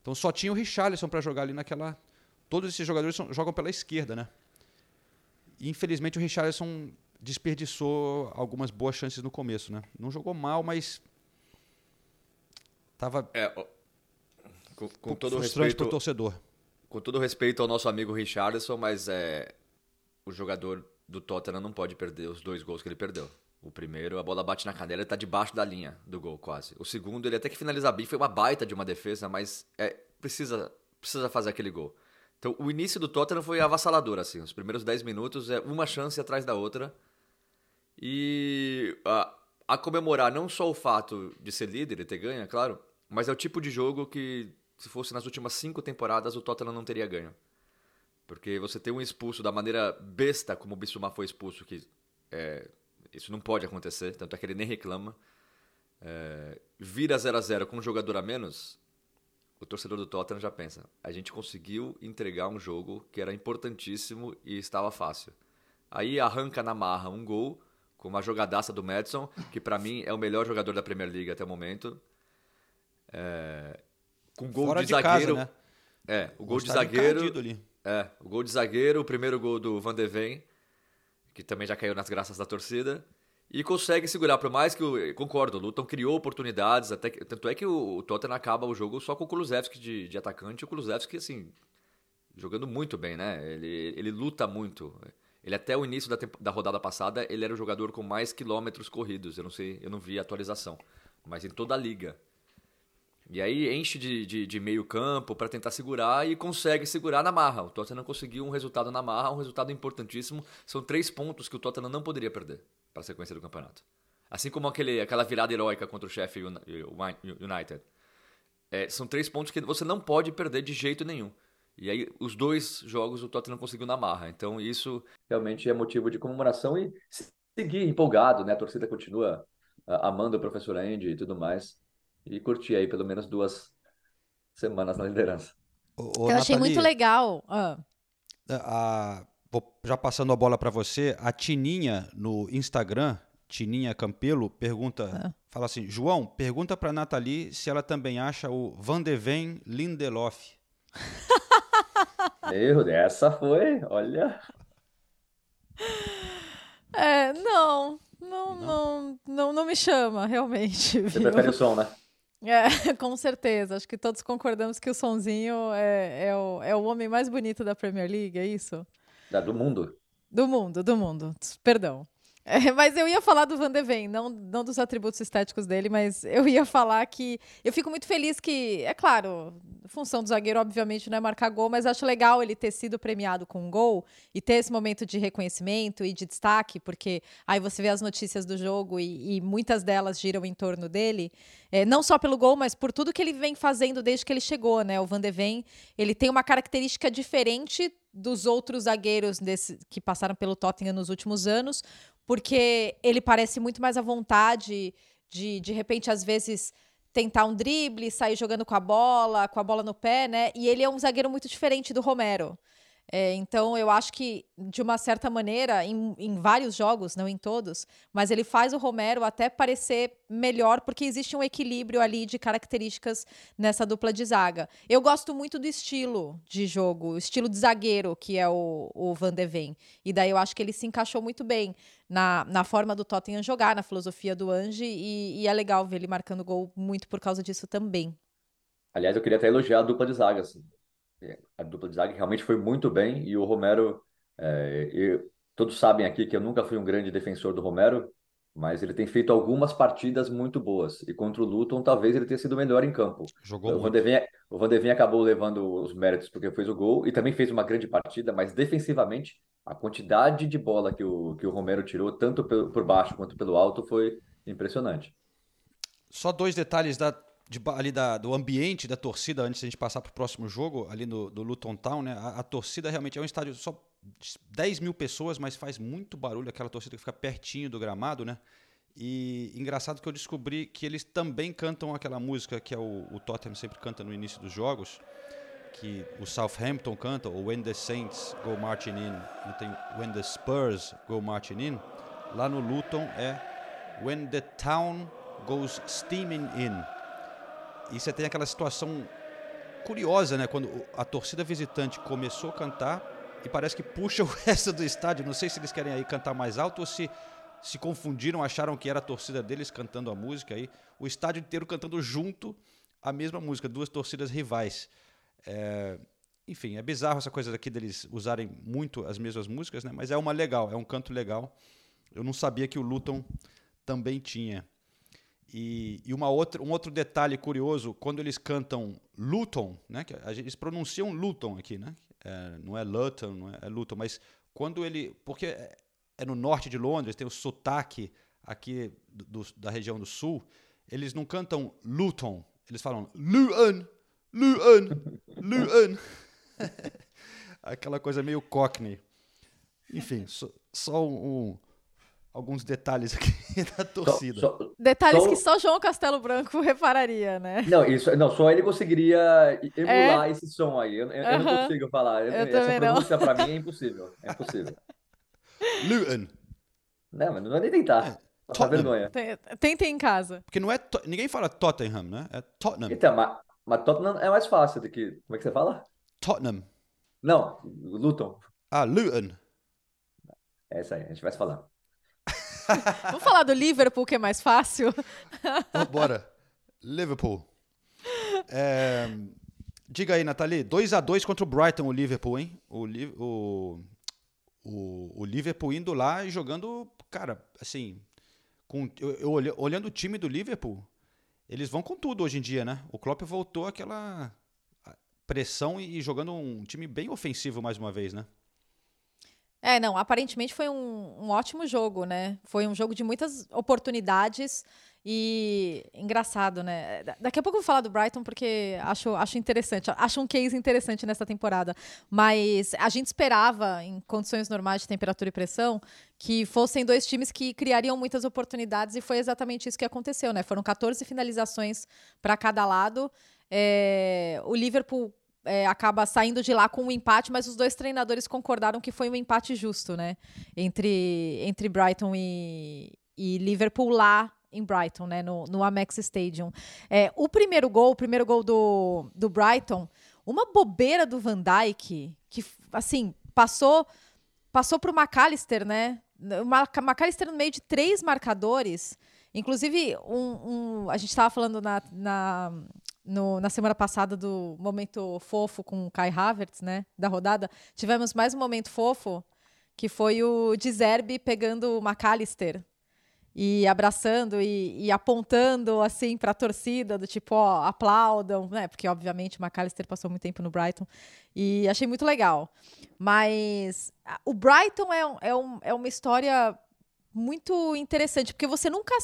Então só tinha o Richarlison para jogar ali naquela. Todos esses jogadores são- jogam pela esquerda, né? E infelizmente o Richarlison desperdiçou algumas boas chances no começo, né? Não jogou mal, mas tava É, com, com todo o respeito, pro torcedor. Com todo respeito ao nosso amigo Richarlison, mas é o jogador do Tottenham não pode perder os dois gols que ele perdeu. O primeiro, a bola bate na canela, ele tá debaixo da linha do gol, quase. O segundo, ele até que finaliza bem, foi uma baita de uma defesa, mas é, precisa, precisa fazer aquele gol. Então, o início do Tottenham foi avassalador, assim. Os primeiros 10 minutos é uma chance atrás da outra. E a, a comemorar não só o fato de ser líder e ter ganho, é claro, mas é o tipo de jogo que, se fosse nas últimas cinco temporadas, o Tottenham não teria ganho. Porque você tem um expulso da maneira besta como o Bissouma foi expulso, que é, isso não pode acontecer, tanto é que ele nem reclama. É, vira 0 a 0 com um jogador a menos, o torcedor do Tottenham já pensa: a gente conseguiu entregar um jogo que era importantíssimo e estava fácil. Aí arranca na marra um gol com uma jogadaça do Madison, que para mim é o melhor jogador da Premier League até o momento. É, com gol Fora de, de zagueiro. casa, né? É, o gol de estádio zagueiro. É, o gol de zagueiro, o primeiro gol do Van de Ven, que também já caiu nas graças da torcida. E consegue segurar, por mais que, eu concordo, o Luton criou oportunidades, até que- tanto é que o, o Tottenham acaba o jogo só com o Kulusevski de, de atacante, e o Kulusevski, assim, jogando muito bem, né? Ele, ele luta muito. Ele até o início da, da rodada passada, ele era o jogador com mais quilômetros corridos, eu não sei, eu não vi a atualização, mas em toda a liga. E aí enche de, de, de meio campo para tentar segurar e consegue segurar na marra. O Tottenham conseguiu um resultado na marra, um resultado importantíssimo. São três pontos que o Tottenham não poderia perder para a sequência do campeonato. Assim como aquele, aquela virada heróica contra o Sheffield Uni- United. É, são três pontos que você não pode perder de jeito nenhum. E aí, os dois jogos o Tottenham conseguiu na marra. Então, isso realmente é motivo de comemoração e seguir empolgado, né? A torcida continua ah, amando o professor Andy e tudo mais. E curtir aí pelo menos duas semanas na liderança. Ô, eu achei Nathalie, muito legal. Ah, a- vou já passando a bola para você, a Tininha no Instagram, Tininha Campelo, pergunta, fala assim, João, pergunta para Nathalie se ela também acha o Van de Ven Lindelof. Meu, essa foi, olha. É, não, não, não, não, não me chama, realmente. Você viu? prefere o som, né? É, com certeza. Acho que todos concordamos que o Sonzinho é, é, o, é o homem mais bonito da Premier League, é isso? Da- Do mundo. Do mundo, do mundo. Perdão. É, mas eu ia falar do Van de Ven, não, não dos atributos estéticos dele, mas eu ia falar que eu fico muito feliz que, é claro, função do zagueiro, obviamente, não é marcar gol, mas acho legal ele ter sido premiado com um gol e ter esse momento de reconhecimento e de destaque, porque aí você vê as notícias do jogo e, e muitas delas giram em torno dele, é, não só pelo gol, mas por tudo que ele vem fazendo desde que ele chegou, né? O Van de Ven, ele tem uma característica diferente dos outros zagueiros desse, que passaram pelo Tottenham nos últimos anos, porque ele parece muito mais à vontade de, de repente, às vezes tentar um drible, sair jogando com a bola, com a bola no pé, né? E ele é um zagueiro muito diferente do Romero. É, então, eu acho que, de uma certa maneira, em, em vários jogos, não em todos, mas ele faz o Romero até parecer melhor, porque existe um equilíbrio ali de características nessa dupla de zaga. Eu gosto muito do estilo de jogo, o estilo de zagueiro, que é o, o Van de Ven. E daí eu acho que ele se encaixou muito bem na, na forma do Tottenham jogar, na filosofia do Ange, e, e é legal ver ele marcando gol muito por causa disso também. Aliás, eu queria até elogiar a dupla de zaga. assim. A dupla de zaga realmente foi muito bem e o Romero, é, eu- todos sabem aqui que eu nunca fui um grande defensor do Romero, mas ele tem feito algumas partidas muito boas. E contra o Luton, talvez ele tenha sido melhor em campo. Jogou o Van o Van de Ven acabou levando os méritos porque fez o gol e também fez uma grande partida, mas defensivamente, a quantidade de bola que o, que o Romero tirou, tanto por baixo quanto pelo alto, foi impressionante. Só dois detalhes da, de ali da- do ambiente da torcida antes de a gente passar para o próximo jogo, ali no, do Luton Town, né? A, a torcida realmente é um estádio só 10 mil pessoas, mas faz muito barulho, aquela torcida que fica pertinho do gramado, né? E engraçado que eu descobri que eles também cantam aquela música que é o, o Tottenham sempre canta no início dos jogos, que o Southampton canta, o When the Saints Go Marching In, e tem When the Spurs Go Marching In. Lá no Luton é When the Town Goes Steaming In. E você tem aquela situação curiosa, né? Quando a torcida visitante começou a cantar e parece que puxa o resto do estádio. Não sei se eles querem aí cantar mais alto ou se se confundiram, acharam que era a torcida deles cantando a música aí. O estádio inteiro cantando junto a mesma música, duas torcidas rivais. É, enfim, é bizarro essa coisa daqui deles usarem muito as mesmas músicas, né? Mas é uma legal, é um canto legal. Eu não sabia que o Luton também tinha. E, e uma outra, um outro detalhe curioso, quando eles cantam Luton, né? que a eles pronunciam Luton aqui, né? É, não é Luton, não é, é Luton, mas quando ele. Porque é, é no norte de Londres, tem o sotaque aqui do- do- da região do sul, eles não cantam Luton, eles falam Luton, Luton, Luton. Aquela coisa meio cockney. Enfim, só, só um, alguns detalhes aqui da torcida. Só- só- Detalhes só- que só João Castelo Branco repararia, né? Não, isso, não, só ele conseguiria emular É? esse som aí. Eu, eu- eu não Aham. consigo falar. Eu Essa não. pronúncia pra mim é impossível. É impossível. Luton. Não, mas não vai nem tentar. Vergonha. Tem- Tentem em casa. Porque não é. To- Ninguém fala Tottenham, né? É Tottenham. Então, mas, mas Tottenham é mais fácil do que. Como é que você fala? Tottenham. Não, Luton. Ah, Luton. É isso aí, a gente vai se falando. Vamos falar do Liverpool, que é mais fácil? Bora. Liverpool. É, diga aí, Nathalie. 2x2 contra o Brighton, o Liverpool, hein? O, o, o, o Liverpool indo lá e jogando, cara, assim, com, eu, eu olhando o time do Liverpool, eles vão com tudo hoje em dia, né? O Klopp voltou àquela pressão e jogando um time bem ofensivo mais uma vez, né? É, não, aparentemente foi um, um ótimo jogo, né? Foi um jogo de muitas oportunidades e engraçado, né? Da- Daqui a pouco eu vou falar do Brighton porque acho, acho interessante, acho um case interessante nessa temporada. Mas a gente esperava, em condições normais de temperatura e pressão, que fossem dois times que criariam muitas oportunidades e foi exatamente isso que aconteceu, né? Foram 14 finalizações para cada lado. É, o Liverpool é, acaba saindo de lá com um empate, mas os dois treinadores concordaram que foi um empate justo, né? Entre, entre Brighton e, e Liverpool lá em Brighton, né? No, no Amex Stadium. É, o primeiro gol, o primeiro gol do, do Brighton, uma bobeira do Van Dijk, que, assim, passou passou para o McAllister, né? O McAllister no meio de três marcadores. Inclusive, um, um- a gente estava falando na, na, no- na semana passada do momento fofo com o Kai Havertz, né? Da rodada. Tivemos mais um momento fofo, que foi o de Zerbi pegando o McAllister e abraçando e, e apontando assim para a torcida do tipo ó aplaudam né porque obviamente o McAllister passou muito tempo no Brighton e achei muito legal mas o Brighton é, é, um- é uma história muito interessante porque você nunca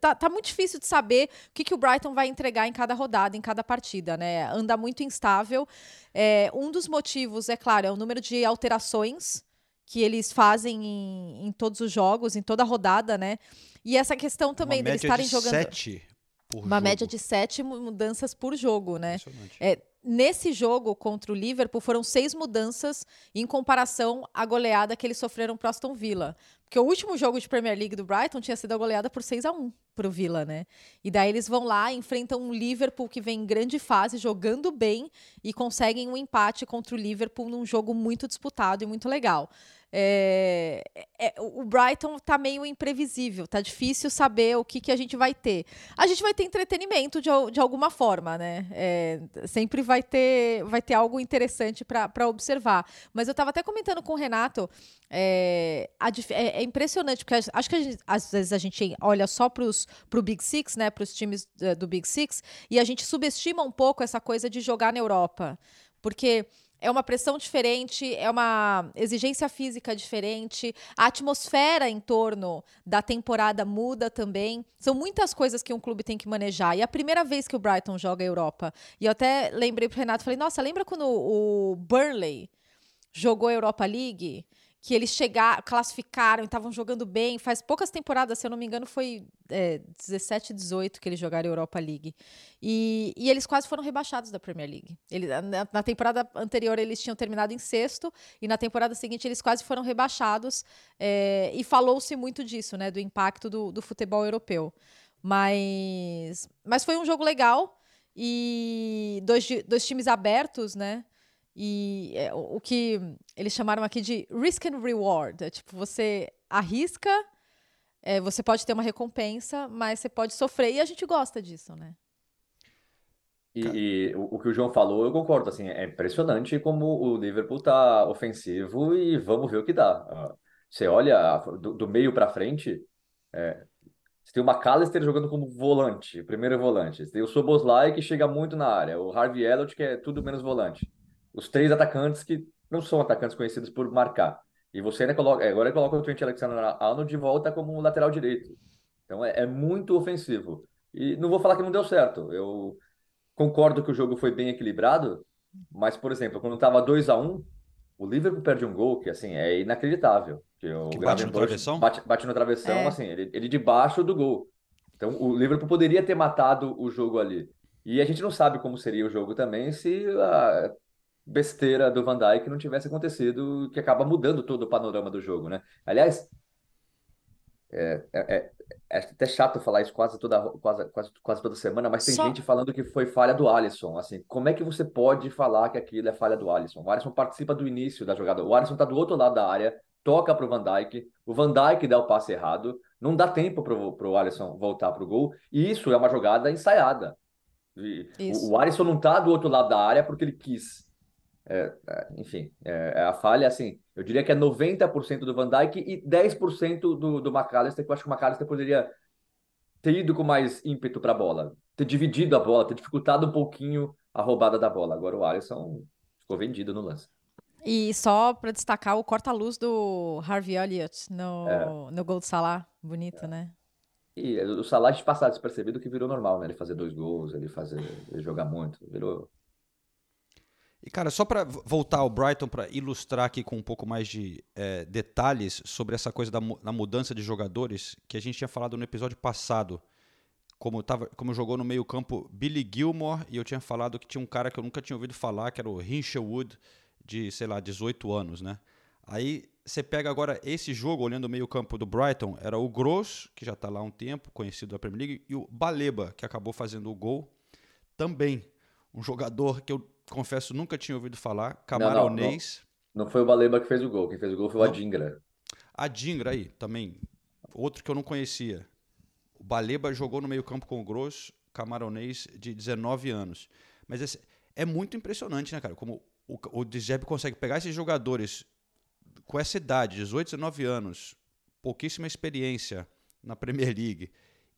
tá, tá muito difícil de saber o que, que o Brighton vai entregar em cada rodada em cada partida né anda muito instável É, um dos motivos é claro é o número de alterações que eles fazem em, em todos os jogos, em toda a rodada, né? E essa questão também Uma deles média estarem de jogando. sete por uma jogo. média de sete mu- mudanças por jogo, né? É, nesse jogo contra o Liverpool foram seis mudanças em comparação à goleada que eles sofreram pro Aston Villa. Porque o último jogo de Premier League do Brighton tinha sido a goleada por 6 a 1 pro Villa, né? E daí eles vão lá, enfrentam um Liverpool que vem em grande fase, jogando bem, e conseguem um empate contra o Liverpool num jogo muito disputado e muito legal. É, é- o Brighton tá meio imprevisível, tá difícil saber o que, que a gente vai ter. A gente vai ter entretenimento de, de alguma forma, né? É, sempre vai ter, vai ter algo interessante para observar. Mas eu estava até comentando com o Renato, é, a dif- é- impressionante, porque acho que gente- às vezes a gente olha só para o Big Six, né? Para os times eh, do Big Six, e a gente subestima um pouco essa coisa de jogar na Europa. Porque é uma pressão diferente, é uma exigência física diferente, a atmosfera em torno da temporada muda também. São muitas coisas que um clube tem que manejar. E é a primeira vez que o Brighton joga a Europa. E eu até lembrei pro Renato, falei, nossa, lembra quando o Burnley jogou a Europa League? Que eles chegaram, classificaram estavam jogando bem. Faz poucas temporadas, se eu não me engano, foi é, 17, 18 que eles jogaram a Europa League. E, e eles quase foram rebaixados da Premier League. Ele, na, na temporada anterior, eles tinham terminado em sexto, e na temporada seguinte, eles quase foram rebaixados. é, e falou-se muito disso, né? Do impacto do, do futebol europeu. Mas, mas foi um jogo legal e dois, dois times abertos, né? E é, o, o que eles chamaram aqui de risk and reward. É tipo, você arrisca, é, você pode ter uma recompensa, mas você pode sofrer, e a gente gosta disso, né? E, e o, o que o João falou, eu concordo, assim, é impressionante como o Liverpool tá ofensivo e vamos ver o que dá. Ah, Você olha do, do meio para frente, é, você tem o McAllister jogando como volante, primeiro volante. Você tem o Soboslai que chega muito na área, o Harvey Elliott que é tudo menos volante. Os três atacantes que não são atacantes conhecidos por marcar. E você ainda coloca, agora coloca o Trent Alexander-Arnold de volta como lateral direito. Então é, é muito ofensivo. E não vou falar que não deu certo. Eu concordo que o jogo foi bem equilibrado, mas, por exemplo, quando estava 2 a 1 O Liverpool perde um gol que, assim, é inacreditável. Que o Que bate no travessão? Bate, bate no travessão, É. assim, ele, ele debaixo do gol. Então, o Liverpool poderia ter matado o jogo ali. E a gente não sabe como seria o jogo também se a besteira do Van Dijk não tivesse acontecido, que acaba mudando todo o panorama do jogo, né? Aliás, é, é, é- é até chato falar isso quase toda, quase, quase, quase toda semana, mas tem Só- gente falando que foi falha do Alisson. Assim, como é que você pode falar que aquilo é falha do Alisson? O Alisson participa do início da jogada. O Alisson tá do outro lado da área, toca pro Van Dijk, o Van Dijk dá o passe errado, não dá tempo pro, pro Alisson voltar pro gol, e isso é uma jogada ensaiada. O, o Alisson não tá do outro lado da área porque ele quis. É, é, enfim, é, é a falha, assim, eu diria que é 90% do Van Dijk e 10% do, do McAllister, que eu acho que o McAllister poderia ter ido com mais ímpeto para a bola, ter dividido a bola, ter dificultado um pouquinho a roubada da bola. Agora o Alisson ficou vendido no lance. E só para destacar o corta-luz do Harvey Elliott no, É. no gol do Salah. Bonito, né? E o Salah de passar despercebido que virou normal, né? Ele fazer dois gols, ele fazer, ele jogar muito, virou E, cara, só para voltar ao Brighton, para ilustrar aqui com um pouco mais de é, detalhes sobre essa coisa da, da mudança de jogadores, que a gente tinha falado no episódio passado, como, tava, como jogou no meio campo Billy Gilmore, e eu tinha falado que tinha um cara que eu nunca tinha ouvido falar, que era o Hinshelwood, de, sei lá, 18 anos, né? Aí você pega agora esse jogo, olhando o meio campo do Brighton, era o Gross, que já está lá há um tempo, conhecido da Premier League, e o Baleba, que acabou fazendo o gol, também um jogador que eu confesso nunca tinha ouvido falar, Não, não, camaronês. Não foi o Baleba que fez o gol, quem fez o gol foi o Não. Adingra. A Dingra aí, também, outro que eu não conhecia. O Baleba jogou no meio-campo com o Gross, camaronês de 19 anos. Mas esse- é muito impressionante, né, cara? Como o, o De Zerbi consegue pegar esses jogadores com essa idade, 18, 19 anos, pouquíssima experiência na Premier League,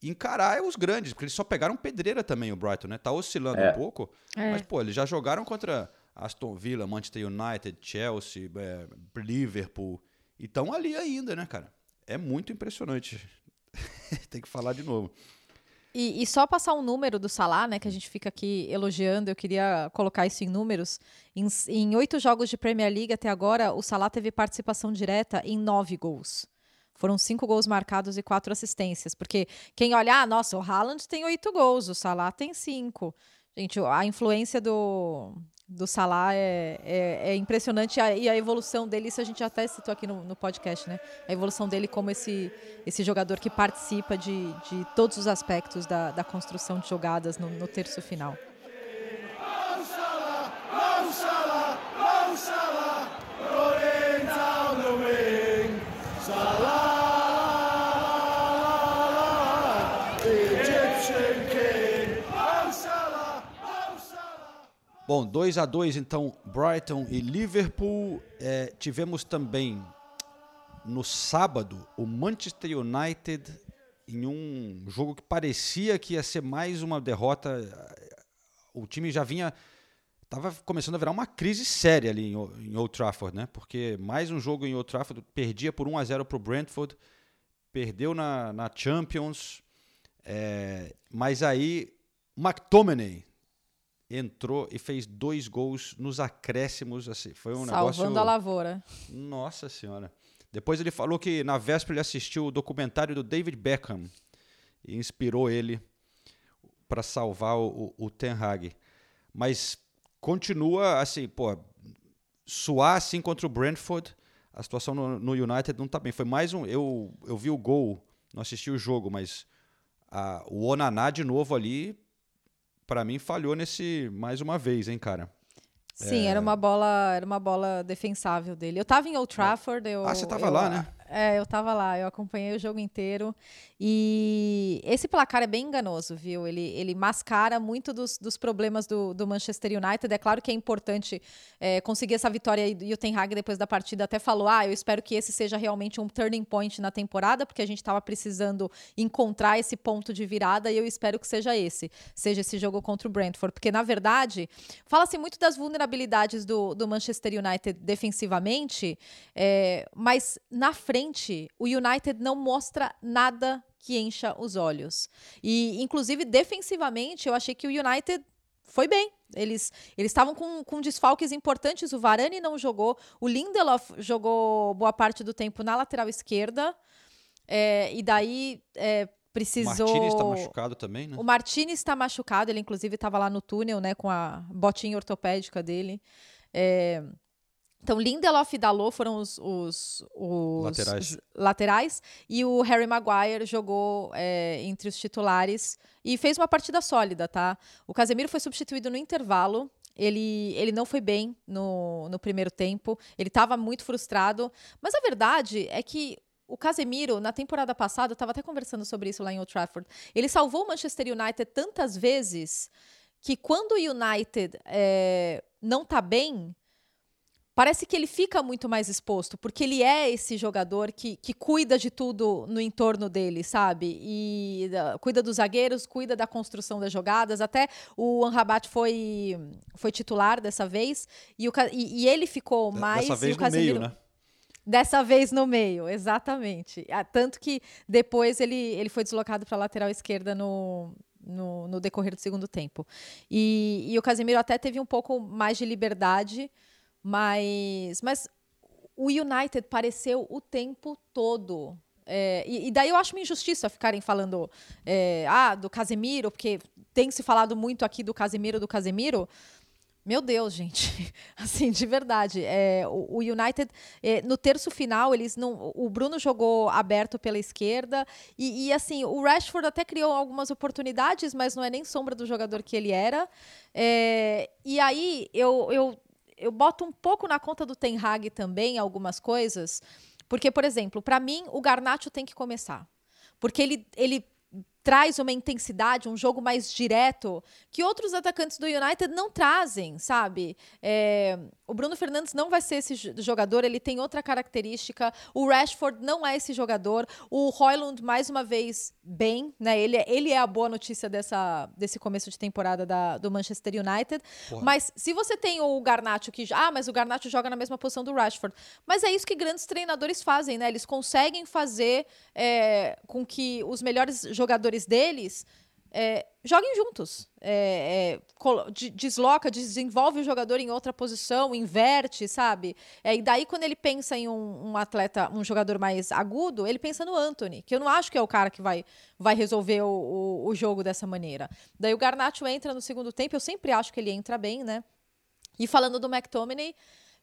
encarar os grandes, porque eles só pegaram pedreira também, o Brighton, né? Tá oscilando É. um pouco, É. mas, pô, eles já jogaram contra Aston Villa, Manchester United, Chelsea, é, Liverpool, e estão ali ainda, né, cara? É muito impressionante. Tem que falar de novo. E, e só passar um número do Salah, né, que a gente fica aqui elogiando, eu queria colocar isso em números. Em oito jogos de Premier League até agora, o Salah teve participação direta em nove gols. Foram cinco gols marcados e quatro assistências. Porque quem olha, ah, nossa, o Haaland tem oito gols, o Salah tem cinco. Gente, a influência do, do Salah é, é, é impressionante e a evolução dele, isso a gente até citou aqui no, no podcast, né? A evolução dele como esse, esse jogador que participa de, de todos os aspectos da, da construção de jogadas no, no terço final. Mo Salah, Mo Salah, running down the wing. Salah, the Egyptian king. Mo Salah, Mo Salah. Bom, 2 a 2 então, Brighton e Liverpool. É, tivemos também no sábado o Manchester United em um jogo que parecia que ia ser mais uma derrota. O time já vinha. Estava começando a virar uma crise séria ali em, em Old Trafford, né? Porque mais um jogo em Old Trafford perdia por 1 a 0 para o Brentford, perdeu na, na Champions, é, mas aí McTominay entrou e fez dois gols nos acréscimos, assim, foi um Salvando negócio... a lavoura. Nossa senhora. Depois ele falou que na véspera ele assistiu o documentário do David Beckham e inspirou ele para salvar o, o, o Ten Hag. Mas continua assim, pô, suar assim contra o Brentford. A situação no, no United não tá bem. Foi mais um. Eu, eu vi o gol, não assisti o jogo, mas a, o Onaná de novo ali, para mim, falhou nesse mais uma vez, hein, cara. Sim, É. era uma bola, era uma bola defensável dele. Eu tava em Old Trafford, eu Ah, você tava eu- lá, né? É, eu tava lá, eu acompanhei o jogo inteiro. E esse placar é bem enganoso, viu? Ele, ele mascara muito dos, dos problemas do, do Manchester United. É claro que é importante é, conseguir essa vitória e, o Ten Hag, depois da partida, até falou: ah, eu espero que esse seja realmente um turning point na temporada, porque a gente estava precisando encontrar esse ponto de virada e eu espero que seja esse. Seja esse jogo contra o Brentford. Porque, na verdade, fala-se muito das vulnerabilidades do, do Manchester United defensivamente, é, mas na frente, o United não mostra nada que encha os olhos. E, inclusive, defensivamente, eu achei que o United foi bem. Eles eles estavam com, com desfalques importantes. O Varane não jogou. O Lindelof jogou boa parte do tempo na lateral esquerda. É, e daí é, precisou. O Martinez está machucado também, né? O Martinez está machucado. Ele, inclusive, estava lá no túnel, né? Com a botinha ortopédica dele. É, então, Lindelof e Dalot foram os, os, os laterais. laterais. E o Harry Maguire jogou é, entre os titulares e fez uma partida sólida, tá? O Casemiro foi substituído no intervalo. Ele, ele não foi bem no, no primeiro tempo. Ele estava muito frustrado. Mas a verdade é que o Casemiro, na temporada passada, eu estava até conversando sobre isso lá em Old Trafford, ele salvou o Manchester United tantas vezes que quando o United é, não tá bem, parece que ele fica muito mais exposto, porque ele é esse jogador que, que cuida de tudo no entorno dele, sabe? E uh, cuida dos zagueiros, cuida da construção das jogadas. Até o Anrabat foi, foi titular dessa vez, e, o, e, e ele ficou mais. Dessa vez e o Casemiro, meio, né? Dessa vez no meio, exatamente. Ah, Tanto que depois ele, ele foi deslocado para a lateral esquerda no, no, no, decorrer do segundo tempo. E, e o Casemiro até teve um pouco mais de liberdade, mas, mas o United pareceu o tempo todo. É, e, e, daí eu acho uma injustiça ficarem falando é, ah, do Casemiro, porque tem se falado muito aqui do Casemiro, do Casemiro. Meu Deus, gente. Assim, de verdade. É, o, o United, é, no terço final, eles não. O Bruno jogou aberto pela esquerda. E, e, assim, o Rashford até criou algumas oportunidades, mas não é nem sombra do jogador que ele era. É, e aí eu, eu, eu boto um pouco na conta do Ten Hag também algumas coisas. Porque, por exemplo, para mim, o Garnacho tem que começar. Porque ele, ele traz uma intensidade, um jogo mais direto que outros atacantes do United não trazem, sabe? É, o Bruno Fernandes não vai ser esse jogador, ele tem outra característica. O Rashford não é esse jogador. O Royland, mais uma vez, bem, né? Ele, é, ele é a boa notícia dessa, desse começo de temporada da, do Manchester United. Porra. Mas se você tem o Garnacho que. Ah, mas o Garnacho joga na mesma posição do Rashford. Mas é isso que grandes treinadores fazem, né? Eles conseguem fazer é, com que os melhores jogadores deles é, joguem juntos. É, é, desloca, desenvolve o jogador em outra posição, inverte, sabe? É, e daí, quando ele pensa em um, um, atleta, um jogador mais agudo, ele pensa no Anthony, que eu não acho que é o cara que vai, vai resolver o, o, o jogo dessa maneira. Daí o Garnacho entra no segundo tempo, eu sempre acho que ele entra bem, né? E falando do McTominay,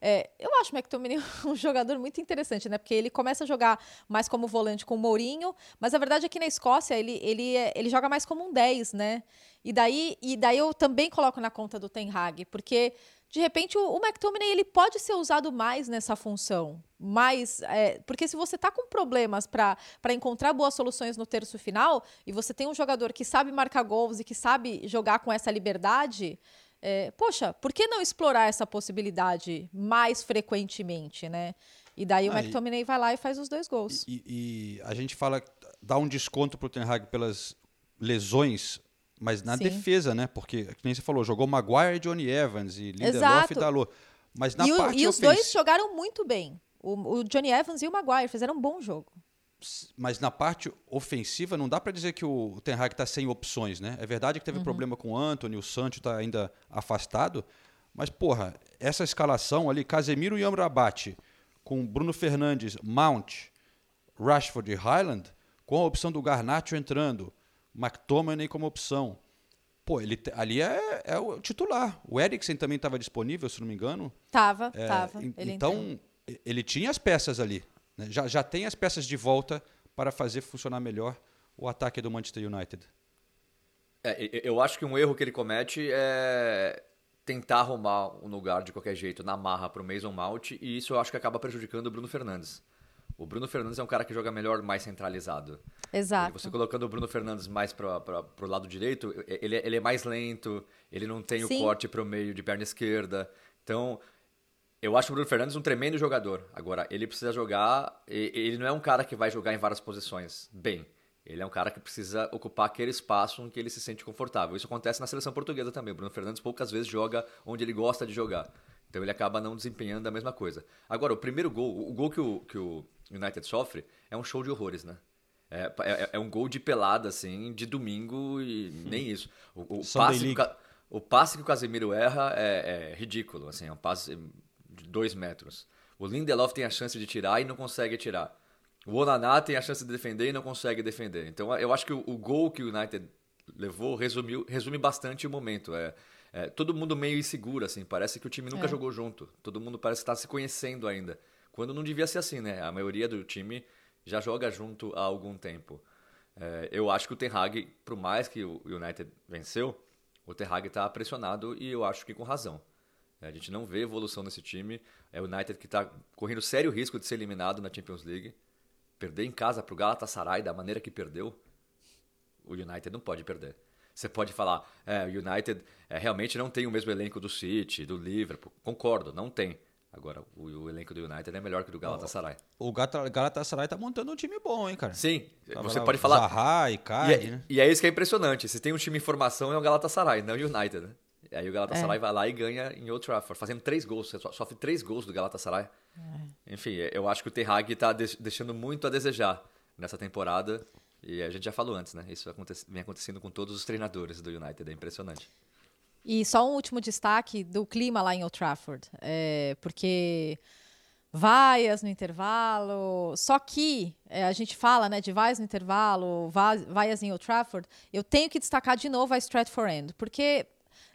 é, eu acho o McTominay um jogador muito interessante, né? Porque ele começa a jogar mais como volante com o Mourinho, mas a verdade é que na Escócia ele, ele, ele joga mais como um 10, né? E daí, e daí eu também coloco na conta do Ten Hag, porque de repente o, o McTominay ele pode ser usado mais nessa função. Mais, é, porque se você tá com problemas para encontrar boas soluções no terço final e você tem um jogador que sabe marcar gols e que sabe jogar com essa liberdade, é, poxa, por que não explorar essa possibilidade mais frequentemente, né? E daí o ah, McTominay vai lá e faz os dois gols. E, e, a gente fala, dá um desconto pro Ten Hag pelas lesões, mas na Sim. defesa, né? Porque, como nem você falou, jogou Maguire, Johnny Evans e Lindelof e Dalot. Mas na e, parte e os dois jogaram muito bem. O, o Johnny Evans e o Maguire fizeram um bom jogo mas na parte ofensiva não dá para dizer que o Ten Hag está sem opções, né? É verdade que teve uhum. problema com o Anthony, o Sancho está ainda afastado, mas porra, essa escalação ali, Casemiro e Amrabat, com Bruno Fernandes, Mount, Rashford e Highland, com a opção do Garnacho entrando, McTominay como opção. Pô, ele ali é, é o titular. O Eriksen também estava disponível, se não me engano. Tava, é, tava. então, entrou. ele tinha as peças ali. Né? Já, já tem as peças de volta para fazer funcionar melhor o ataque do Manchester United. É, eu acho que um erro que ele comete é tentar arrumar um lugar de qualquer jeito na marra para o Mason Mount e isso eu acho que acaba prejudicando o Bruno Fernandes. O Bruno Fernandes é um cara que joga melhor mais centralizado. Exato. E você colocando o Bruno Fernandes mais para o lado direito, ele, ele é mais lento, ele não tem Sim. o corte para o meio de perna esquerda. Então, eu acho o Bruno Fernandes um tremendo jogador. Agora, ele precisa jogar. Ele não é um cara que vai jogar em várias posições bem. Ele é um cara que precisa ocupar aquele espaço em que ele se sente confortável. Isso acontece na seleção portuguesa também. O Bruno Fernandes poucas vezes joga onde ele gosta de jogar. Então ele acaba não desempenhando a mesma coisa. Agora, o primeiro gol, o gol que o, que o United sofre, é um show de horrores, né? É, é, é um gol de pelada, assim, de domingo e nem isso. O, o passe, O passe que o Casemiro erra é, é ridículo, assim, é um passe de dois metros. O Lindelof tem a chance de tirar e não consegue tirar. O Onaná tem a chance de defender e não consegue defender. Então eu acho que o, o gol que o United levou resumiu, resume bastante o momento. É, é, todo mundo meio inseguro, assim, parece que o time nunca É. jogou junto. Todo mundo parece estar se conhecendo ainda. Quando não devia ser assim, né? A maioria do time já joga junto há algum tempo. É, eu acho que o Ten Hag, por mais que o United venceu, o Ten Hag está pressionado e eu acho que com razão. É, a gente não vê evolução nesse time. É o United que está correndo sério risco de ser eliminado na Champions League. Perder em casa para o Galatasaray da maneira que perdeu, o United não pode perder. Você pode falar, é, o United é, realmente não tem o mesmo elenco do City, do Liverpool. Concordo, não tem. Agora, o, o elenco do United é melhor que o do Galatasaray. O Gata- Galatasaray tá montando um time bom, hein, cara? Sim, Tava você lá pode o falar. Zaha, e, Icardi, é, né? e é isso que é impressionante. Se tem um time em formação, é o Galatasaray, não o United, né? Aí o Galatasaray É. vai lá e ganha em Old Trafford, fazendo três gols. Sofre três gols do Galatasaray. Enfim, eu acho que o Ten Hag tá de- deixando muito a desejar nessa temporada. E a gente já falou antes, né? Isso acontece- vem acontecendo com todos os treinadores do United. É impressionante. E só um último destaque do clima lá em Old Trafford, é, porque vaias no intervalo. Só que é, a gente fala, né, de vaias no intervalo, va- vaias em Old Trafford. Eu tenho que destacar de novo a Stratford End, porque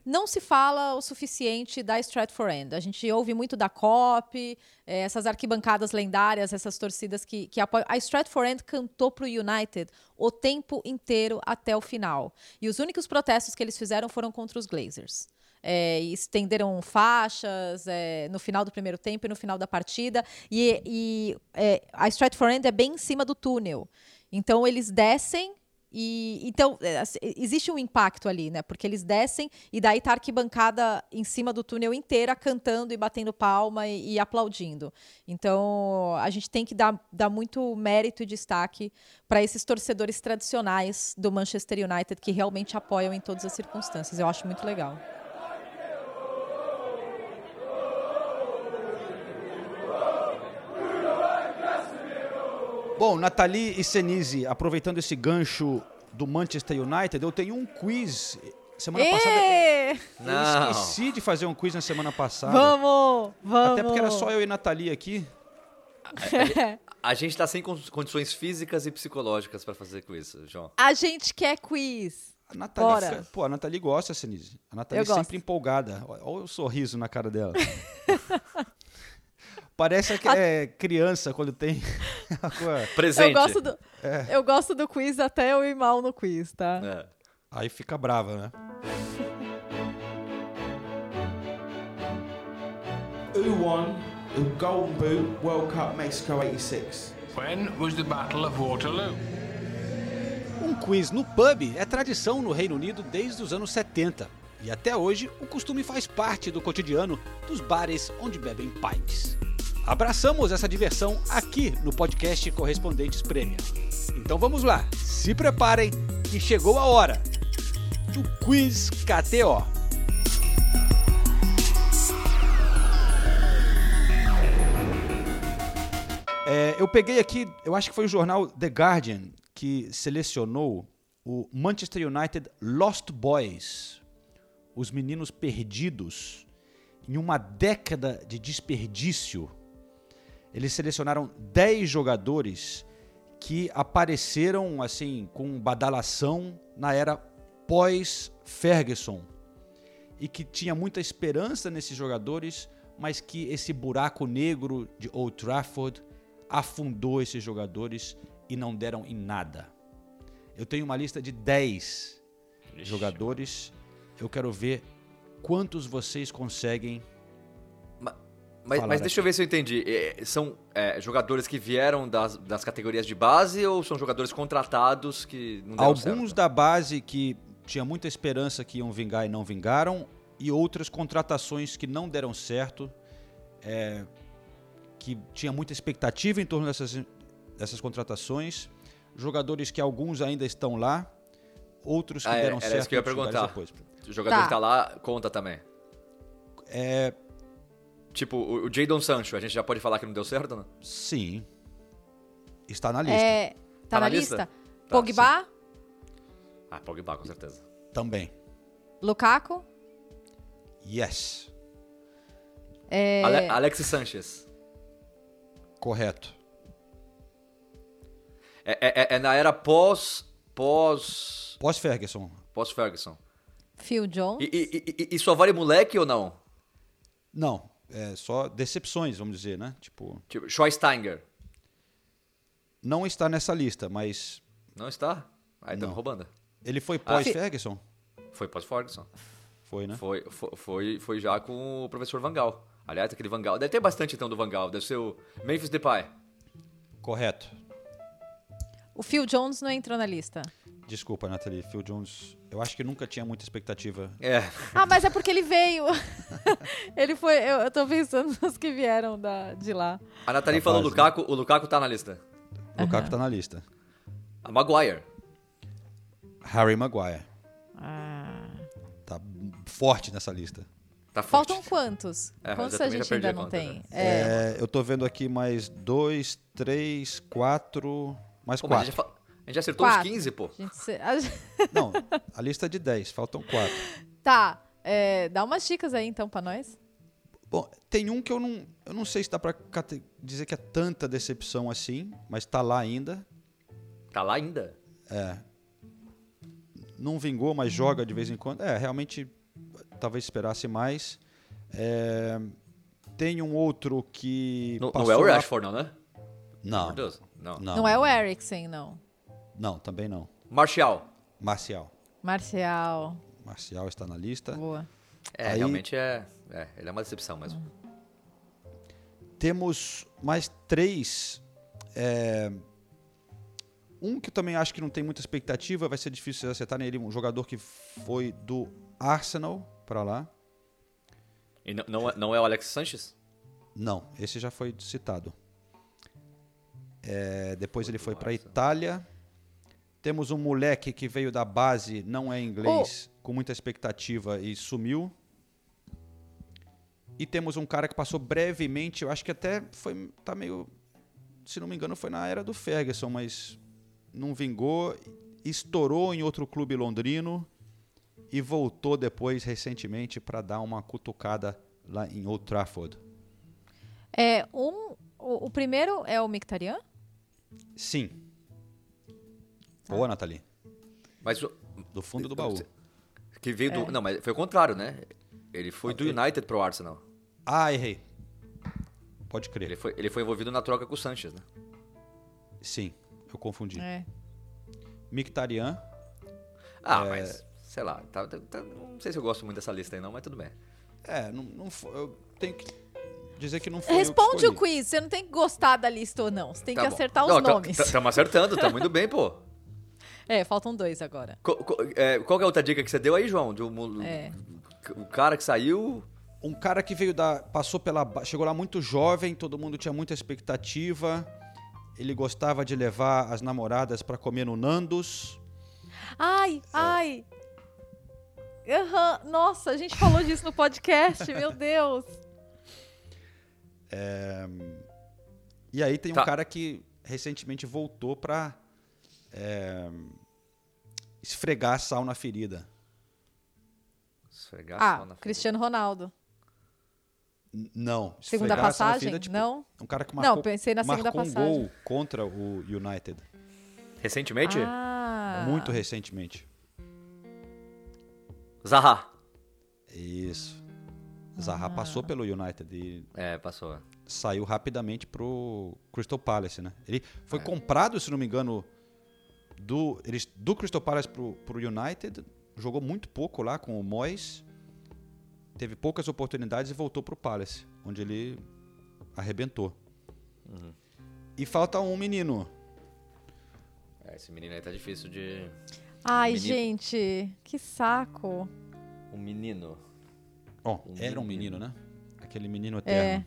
não se fala o suficiente da Stratford End. A gente ouve muito da COP, é, essas arquibancadas lendárias, essas torcidas que, que apoiam. A Stratford End cantou para o United o tempo inteiro até o final. E os únicos protestos que eles fizeram foram contra os Glazers. É, estenderam faixas é, no final do primeiro tempo e no final da partida. E, e, é, a Stratford End é bem em cima do túnel. Então eles descem e então é, assim, existe um impacto ali, né? Porque eles descem e daí tá a arquibancada em cima do túnel inteira cantando e batendo palma e, e aplaudindo. Então a gente tem que dar, dar muito mérito e destaque para esses torcedores tradicionais do Manchester United que realmente apoiam em todas as circunstâncias. Eu acho muito legal. Bom, Nathalie e Senise, aproveitando esse gancho do Manchester United, eu tenho um quiz. Semana Ê! passada. Eu Não. esqueci de fazer um quiz na semana passada. Vamos, vamos. Até porque era só eu e Nathalie aqui. A gente tá sem con- condições físicas e psicológicas para fazer isso, João. A gente quer quiz. A Nathalie, Bora. pô, a Nathalie gosta, Senise. A Nathalie Eu gosto. sempre empolgada. Olha o sorriso na cara dela. Parece que é criança quando tem. a coisa- Eu gosto, do, É. eu gosto do quiz até eu ir mal no quiz, tá? É. Aí fica brava, né? Who won the Golden Boot World Cup Mexico 86? When was the Battle of Waterloo? Um quiz no pub é tradição no Reino Unido desde os anos 70. E até hoje, o costume faz parte do cotidiano dos bares onde bebem pints. Abraçamos essa diversão aqui no podcast Correspondentes Prêmio. Então vamos lá, se preparem que chegou a hora do Quiz KTO. É, eu peguei aqui, eu acho que foi o jornal The Guardian que selecionou o Manchester United Lost Boys, os meninos perdidos em uma década de desperdício. Eles selecionaram 10 jogadores que apareceram assim com badalação na era pós Ferguson e que tinha muita esperança nesses jogadores, mas que esse buraco negro de Old Trafford afundou esses jogadores e não deram em nada. Eu tenho uma lista de 10 jogadores. Eu quero ver quantos vocês conseguem. Mas, mas deixa eu ver se eu entendi. É, são é, jogadores que vieram das, das categorias de base ou são jogadores contratados que não deram Alguns certo? da base que tinha muita esperança que iam vingar e não vingaram, e outras contratações que não deram certo, é, que tinha muita expectativa em torno dessas, dessas contratações, jogadores que alguns ainda estão lá, outros que Ah, é, deram era certo. isso que eu ia perguntar. depois. O jogador Tá. que tá lá conta também. É, Tipo, o, o Jadon Sancho, a gente já pode falar que não deu certo, né? sim. Está na lista. É, tá, Tá na, na lista? lista? Tá, Pogba, Ah, Pogba, com certeza. Também. Lukaku, Yes. É, Ale Alex Sanchez. Correto. É, é, é na era pós. Pós. Pós-Ferguson. Pós-Ferguson. Phil Jones. E, e, e, e, só vale moleque ou não? Não. É só decepções, vamos dizer, né? Tipo. Tipo, Schweinsteiger. Não está nessa lista, mas. Não está? Aí estamos roubando. Ele foi pós-Ferguson? Ah, foi pós-Ferguson. Foi, né? Foi, foi, foi, foi, já com o professor Vangal. Aliás, aquele Vangal. Deve ter bastante então do Vangal. Deve ser o Memphis Depay. Correto. O Phil Jones não entrou na lista. Desculpa, Nathalie. Phil Jones, eu acho que nunca tinha muita expectativa. É. Ah, mas é porque ele veio. ele foi. Eu, eu tô pensando nos que vieram da, de lá. A Nathalie falou o Lukaku, o Lukaku tá na lista. O Lukaku uhum. tá na lista. A Maguire. Harry Maguire. Ah. Tá forte nessa lista. Tá forte. Faltam quantos? É, quantos a gente ainda a não conta, tem? Né? É... eu tô vendo aqui mais dois, três, quatro. Mais pô, quatro. A gente, acertou quatro. uns 15, pô. A gente... não, a lista é de 10, faltam quatro. Tá. É, dá umas dicas aí então pra nós. Bom, tem um que eu não, eu não sei se dá pra dizer que é tanta decepção assim, mas tá lá ainda. Tá lá ainda? É. Não vingou, mas joga de vez em quando. É, realmente, talvez esperasse mais. É, tem um outro que. Não, não é o Rashford, lá... não, né? Não. Não. não. Não é o Eriksen, não. Não, também não. Marcial. Marcial. Marcial. Marcial está na lista. Boa. É, Aí, realmente é, é. Ele é uma decepção mesmo. Temos mais três. É, um que eu também acho que não tem muita expectativa, vai ser difícil acertar nele. Um jogador que foi do Arsenal para lá. E não, não, é, não é o Alex Sanches? Não, esse já foi citado. É, depois ele foi para Itália. Temos um moleque que veio da base, não é inglês, oh. com muita expectativa e sumiu. E temos um cara que passou brevemente, eu acho que até foi tá meio, se não me engano, foi na era do Ferguson, mas não vingou, estourou em outro clube londrino e voltou depois recentemente para dar uma cutucada lá em Old Trafford. É um, o, o primeiro é o Mictarian? Sim. Boa, Nathalie. Mas o, do fundo do baú. Que veio do, é. não, mas foi o contrário, né? Ele foi okay. do United pro Arsenal. Ah, errei. Pode crer. Ele foi, ele foi envolvido na troca com o Sanches, né? Sim, eu confundi. É. Mictarian. Ah, é... mas sei lá, tá, tá, tá, não sei se eu gosto muito dessa lista aí não, mas tudo bem. É, não, não eu tenho que dizer que não foi Responde o quiz, você não tem que gostar da lista ou não, você tem tá que bom. acertar não, os nomes. Estamos acertando, tá muito bem, pô. É, faltam dois agora. Qual, qual, é, qual é a outra dica que você deu aí, João? De um, é. O cara que saiu... Um cara que veio da... passou pela... chegou lá muito jovem, todo mundo tinha muita expectativa. Ele gostava de levar as namoradas para comer no Nandos. Ai, é. ai. Uhum. Nossa, a gente falou disso no podcast, meu Deus. É... E aí tem um tá. cara que recentemente voltou para é... esfregar sal na ferida. Esfregar ah, sal na ferida. Cristiano Ronaldo. N não. Segunda passagem? Ferida, tipo, não? Um cara que marcou, não, pensei na segunda marcou passagem. um gol contra o United. Recentemente? Ah. Muito recentemente. Zaha. Isso. Zaha ah. passou pelo United e é, passou. Saiu rapidamente pro Crystal Palace, né? Ele foi é. comprado, se não me engano, do, ele, do Crystal Palace pro, pro United, jogou muito pouco lá com o Moyes, teve poucas oportunidades e voltou pro Palace, onde ele arrebentou. Uhum. E falta um menino. É, esse menino aí tá difícil de. Ai, menino. gente, que saco. Um menino. Bom, um era um menino, né? Aquele menino eterno. É.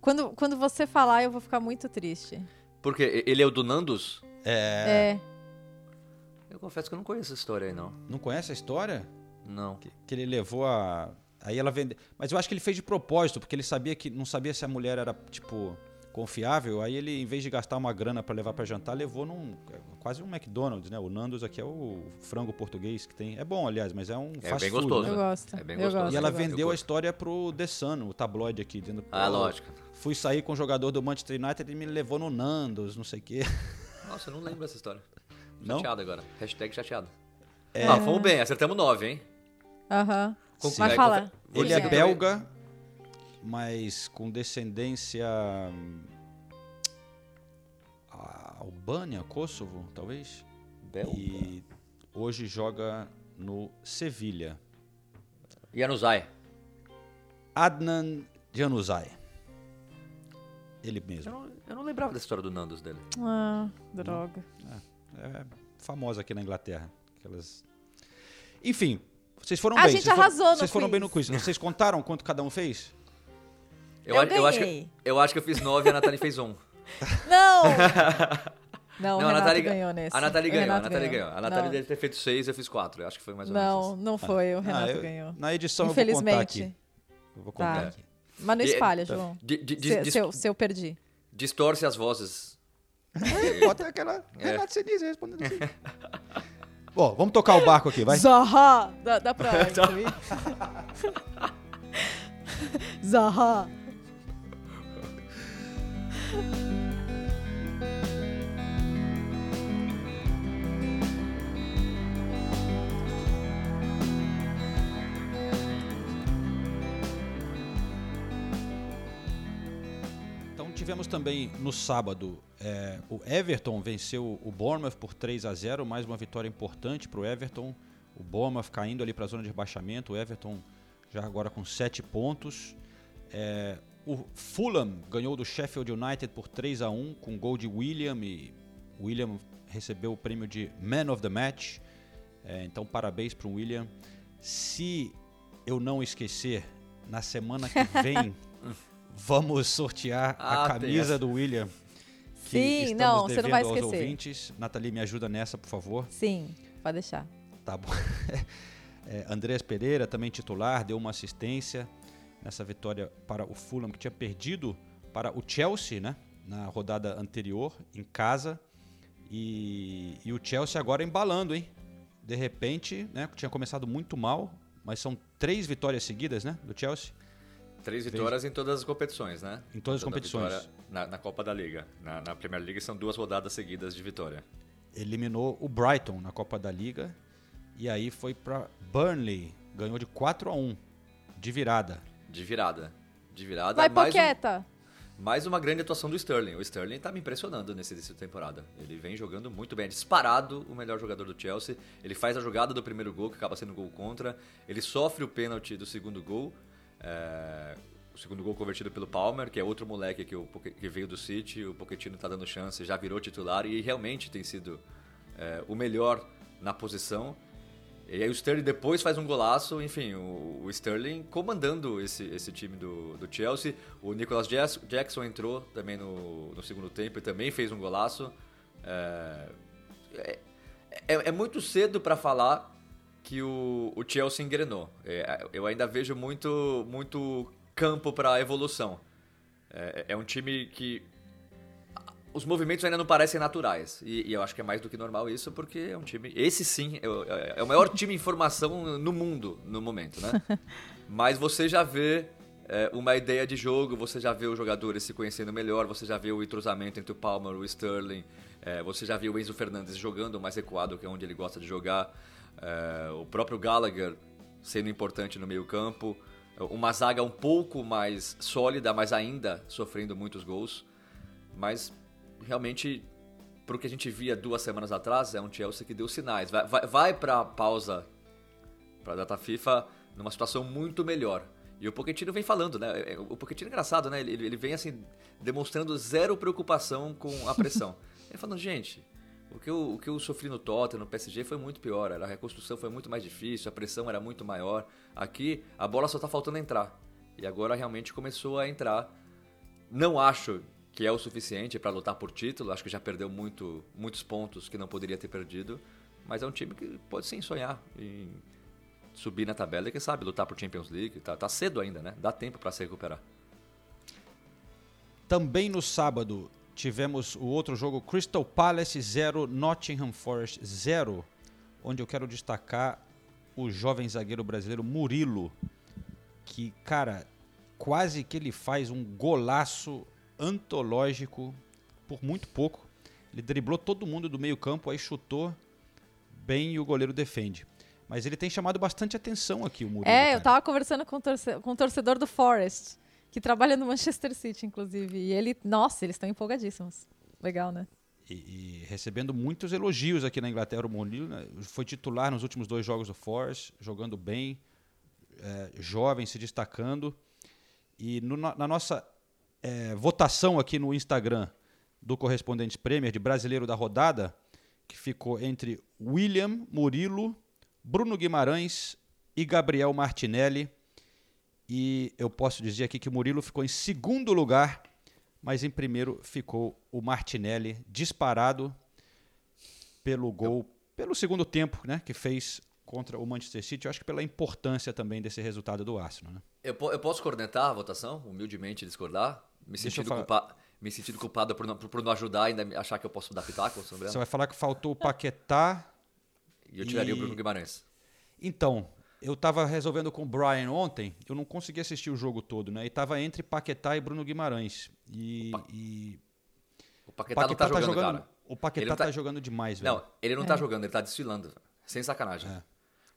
Quando, quando você falar, eu vou ficar muito triste. Porque ele é o do Nandos? É. É. Eu confesso que eu não conheço essa história aí, não. Não conhece a história? Não. Que, que ele levou a. Aí ela vendeu. Mas eu acho que ele fez de propósito, porque ele sabia que. Não sabia se a mulher era, tipo, confiável. Aí ele, em vez de gastar uma grana para levar para jantar, levou num quase um McDonald's, né? O Nandos aqui é o frango português que tem. É bom, aliás, mas é um É fast bem food, gostoso. né? Eu gosto. É bem gostoso. gosto, E ela vendeu a história pro The Sun, o tabloide aqui, dizendo Ah, "Pô, lógico. Fui sair com o jogador do Manchester United e me levou no Nandos, não sei o quê. Nossa, eu não lembro dessa história. Não? Chateado agora. Hashtag chateado. É. Ah, fomos bem, acertamos nove, hein? Aham. Com- Mas é, fala. confe- vou Ele é dizer belga, mas com descendência hum, a- Albânia, Kosovo, talvez. Belga. E hoje joga no Sevilha. Januzaj. Adnan Januzaj. Ele Eu mesmo. não, eu não lembrava da história do Nandos dele. Ah, droga. É famosa aqui na Inglaterra. Aquelas... Enfim, vocês foram A bem. gente vocês foram- arrasou no Vocês foram quiz. bem no quiz. Vocês contaram quanto cada um fez? Eu a- eu, acho que, ganhei. eu acho que eu fiz nove e a Nathalie fez um. Não! Não, o a Renato Nathalie ganhou nesse. A Nathalie ganhou, a Nathalie ganhou. ganhou. A Nathalie Não. deve ter feito seis, eu fiz quatro. Eu acho que foi mais ou menos Não, não foi. O Renato eu- ganhou. Na edição eu vou contar Infelizmente. aqui. Eu vou contar Tá. aqui. Mas não espalha, tá. João. De- de- de- se, de- se eu, se eu perdi. Distorce as vozes. Bota aquela. É. Renato Senise respondendo assim. Bom, vamos tocar o barco aqui, vai? Zaha! Dá, dá pra incluir? Zaha! Tivemos também no sábado é, o Everton venceu o Bournemouth por 3 a 0 mais uma vitória importante para o Everton. O Bournemouth caindo ali para a zona de rebaixamento, o Everton já agora com 7 pontos. É, o Fulham ganhou do Sheffield United por 3 a 1 com gol de William e William recebeu o prêmio de Man of the Match. É, então parabéns para o William. Se eu não esquecer, na semana que vem vamos sortear Ah, a camisa do William. Sim, não, você não vai devendo aos esquecer. ouvintes. Nathalie, me ajuda nessa, por favor. Sim, pode deixar. Tá bom. É, Andrés Pereira, também titular, deu uma assistência nessa vitória para o Fulham, que tinha perdido para o Chelsea, né? Na rodada anterior, em casa. E, e o Chelsea agora embalando, hein? De repente, né? Tinha começado muito mal, mas são três vitórias seguidas, né? Do Chelsea. Três vitórias em todas as competições, né? Em todas as Toda competições. Na, na Copa da Liga. Na, na Premier League são duas rodadas seguidas de vitória. eliminou o Brighton na Copa da Liga e aí foi para Burnley, ganhou de 4 a 1 de virada. De virada. De virada. Vai, mais um- Poqueta! Mais uma grande atuação do Sterling. O Sterling tá me impressionando nesse início de temporada. Ele vem jogando muito bem. É disparado o melhor jogador do Chelsea. Ele faz a jogada do primeiro gol, que acaba sendo gol contra. Ele sofre o pênalti do segundo gol. É, O segundo gol convertido pelo Palmer, que é outro moleque que, o, que veio do City. O Pochettino tá dando chance, já virou titular e realmente tem sido é, o melhor na posição. E aí o Sterling depois faz um golaço, enfim, o, o Sterling comandando esse, esse time do, do Chelsea. O Nicolas Jackson entrou também no, no segundo tempo e também fez um golaço. É, é, é- é muito cedo para falar que o, o Chelsea engrenou. É, eu ainda vejo muito, muito campo para evolução. É, é um time que os movimentos ainda não parecem naturais. E, e eu acho que é mais do que normal isso, porque é um time. Esse sim é, o- é o maior time em formação no mundo no momento, né? Mas você já vê é, uma ideia de jogo, você já vê os jogadores se conhecendo melhor, você já vê o entrosamento entre o Palmer, o Sterling, é, você já vê o Enzo Fernandes jogando mais recuado, que é onde ele gosta de jogar, é, o próprio Gallagher sendo importante no meio-campo, uma zaga um pouco mais sólida, mas ainda sofrendo muitos gols. Mas realmente, pro que a gente via duas semanas atrás, é um Chelsea que deu sinais. Vai, vai, vai pra pausa, pra data FIFA, numa situação muito melhor. E o Pochettino vem falando, né? O Pochettino é engraçado, né? Ele, ele vem assim, demonstrando zero preocupação com a pressão. ele falando, gente, o que, eu, o que eu sofri no Tottenham, no PSG, foi muito pior. A reconstrução foi muito mais difícil, a pressão era muito maior. Aqui, a bola só tá faltando entrar. E agora realmente começou a entrar. Não acho que é o suficiente para lutar por título. Acho que já perdeu muito, muitos pontos que não poderia ter perdido. Mas é um time que pode sim sonhar em subir na tabela e quem sabe lutar por Champions League. Tá, tá cedo ainda, né? Dá tempo para se recuperar. Também no sábado tivemos o outro jogo Crystal Palace 0, Nottingham Forest 0, onde eu quero destacar o jovem zagueiro brasileiro Murilo, que, cara, quase que ele faz um golaço antológico por muito pouco. Ele driblou todo mundo do meio-campo, aí chutou bem e o goleiro defende. Mas ele tem chamado bastante atenção aqui, o Murilo. É, cara. eu tava conversando com torce com o torcedor do Forest, que trabalha no Manchester City, inclusive. E ele, nossa, eles estão empolgadíssimos. Legal, né? E, e, recebendo muitos elogios aqui na Inglaterra. O Murilo né, foi titular nos últimos dois jogos do Forest, jogando bem, é, jovem, se destacando. E no, na nossa é, votação aqui no Instagram do Correspondente Premier de brasileiro da rodada, que ficou entre William Murilo, Bruno Guimarães e Gabriel Martinelli. E eu posso dizer aqui que o Murilo ficou em segundo lugar, mas em primeiro ficou o Martinelli, disparado pelo gol, pelo segundo tempo, né, que fez contra o Manchester City. Eu acho que pela importância também desse resultado do Arsenal. Né? Eu, eu posso cornetar a votação, humildemente discordar, me sentindo, culpa, me sentindo culpado por não, por não ajudar e ainda achar que eu posso dar pitaco sobre ela. Você vai falar que faltou o Paquetá. E eu tiraria e... o Bruno Guimarães. Então, eu estava resolvendo com o Brian ontem, eu não consegui assistir o jogo todo, né? E estava entre Paquetá e Bruno Guimarães. E. O, pa... e... o Paquetá, Paquetá, não tá, tá jogando, jogando, cara. O Paquetá tá... tá... jogando demais, velho. Não, ele não é. tá jogando, ele tá desfilando. Sem sacanagem. É.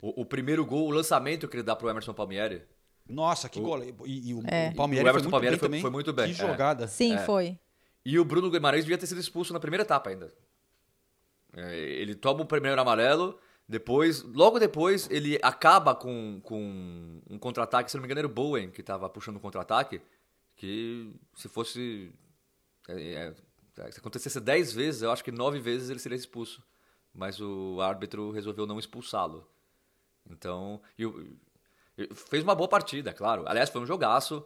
O, o, primeiro gol, o lançamento que ele dá pro Emerson Palmieri. Nossa, que o... gol. E, e o, é. o Palmieri o Emerson foi muito Palmieri bem foi, também. foi muito bem. Que jogada. Sim, É. foi. E o Bruno Guimarães devia ter sido expulso na primeira etapa ainda. É, ele toma o primeiro amarelo, depois, logo depois, ele acaba com, com um contra-ataque, se não me engano era o Bowen que estava puxando o um contra-ataque, que se fosse... É, é, se acontecesse 10 vezes, eu acho que 9 vezes ele seria expulso. Mas o árbitro resolveu não expulsá-lo. Então, fez uma boa partida, claro. Aliás, foi um jogaço.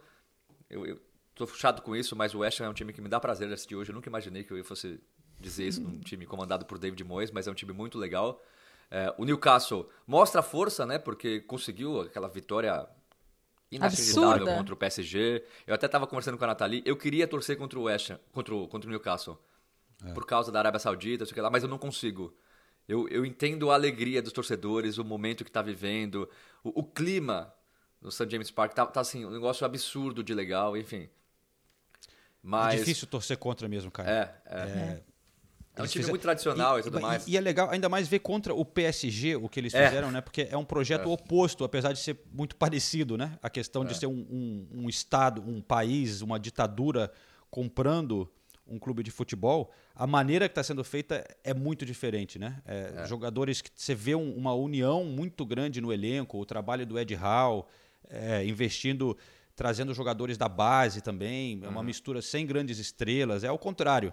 Eu, eu tô chato com isso, mas o West Ham é um time que me dá prazer de assistir hoje. Eu nunca imaginei que eu fosse dizer isso num time comandado por David Moyes, mas é um time muito legal. É, o Newcastle mostra força, né? Porque conseguiu aquela vitória inacreditável Absurda. contra o PSG. Eu até estava conversando com a Nathalie. Eu queria torcer contra o West Ham, contra o, contra o Newcastle. É. Por causa da Arábia Saudita, sei lá, mas eu não consigo. Eu, eu entendo a alegria dos torcedores, o momento que está vivendo, o, o, clima no St. James Park tá, tá assim, um negócio absurdo de legal, enfim. Mas... É difícil torcer contra mesmo, cara. É, é. é. É um time muito tradicional e, e tudo e, mais. E é legal, ainda mais ver contra o PSG o que eles fizeram, é. né? Porque é um projeto é. oposto, apesar de ser muito parecido, né? A questão de ser um, um, um, Estado, um país, uma ditadura comprando um clube de futebol, a maneira que está sendo feita é muito diferente, né? É, jogadores que você vê um, uma união muito grande no elenco, o trabalho do Ed Hall, é, investindo, trazendo jogadores da base também, é uma uhum. mistura sem grandes estrelas, é ao contrário.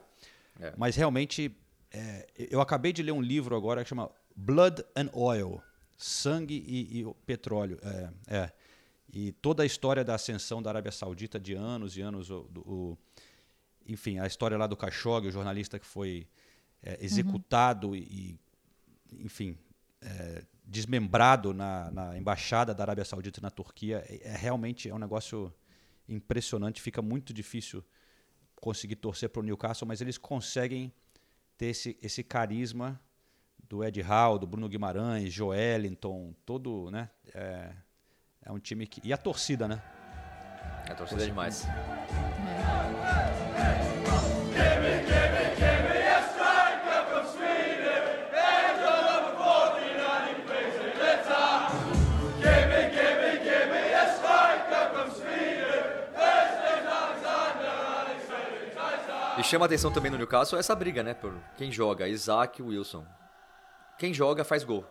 É. Mas realmente, é, eu acabei de ler um livro agora que chama Blood and Oil, Sangue e, e Petróleo. É, é, E toda a história da ascensão da Arábia Saudita de anos e anos. O, o enfim, a história lá do Khashoggi, o jornalista que foi é, executado uhum. e, enfim, é, desmembrado na, na, embaixada da Arábia Saudita na Turquia. É, realmente é um negócio impressionante, fica muito difícil conseguir torcer para o Newcastle, mas eles conseguem ter esse, esse carisma do Ed Hall, do Bruno Guimarães, Joelinton, todo, né? É, é um time que... E a torcida, né? A torcida é demais. E chama atenção também no Newcastle essa briga, né? Por quem joga, Isaac e Wilson. Quem joga faz gol.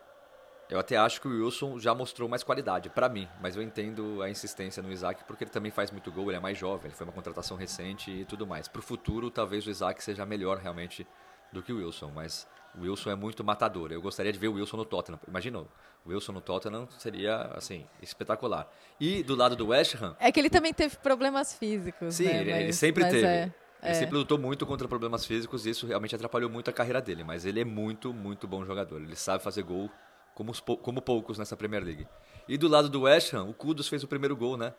Eu até acho que o Wilson já mostrou mais qualidade, para mim, mas eu entendo a insistência no Isaac porque ele também faz muito gol, ele é mais jovem, ele foi uma contratação recente e tudo mais. Pro futuro, talvez o Isaac seja melhor realmente do que o Wilson, mas o Wilson é muito matador. Eu gostaria de ver o Wilson no Tottenham. Imagina, o Wilson no Tottenham seria, assim, espetacular. E do lado do West Ham... É que ele também teve problemas físicos, Sim, né? ele, mas, ele sempre teve. É, ele é. sempre lutou muito contra problemas físicos e isso realmente atrapalhou muito a carreira dele. Mas ele é muito, muito bom jogador. Ele sabe fazer gol como, os, como poucos nessa Premier League. E do lado do West Ham, o Kudus fez o primeiro gol, né?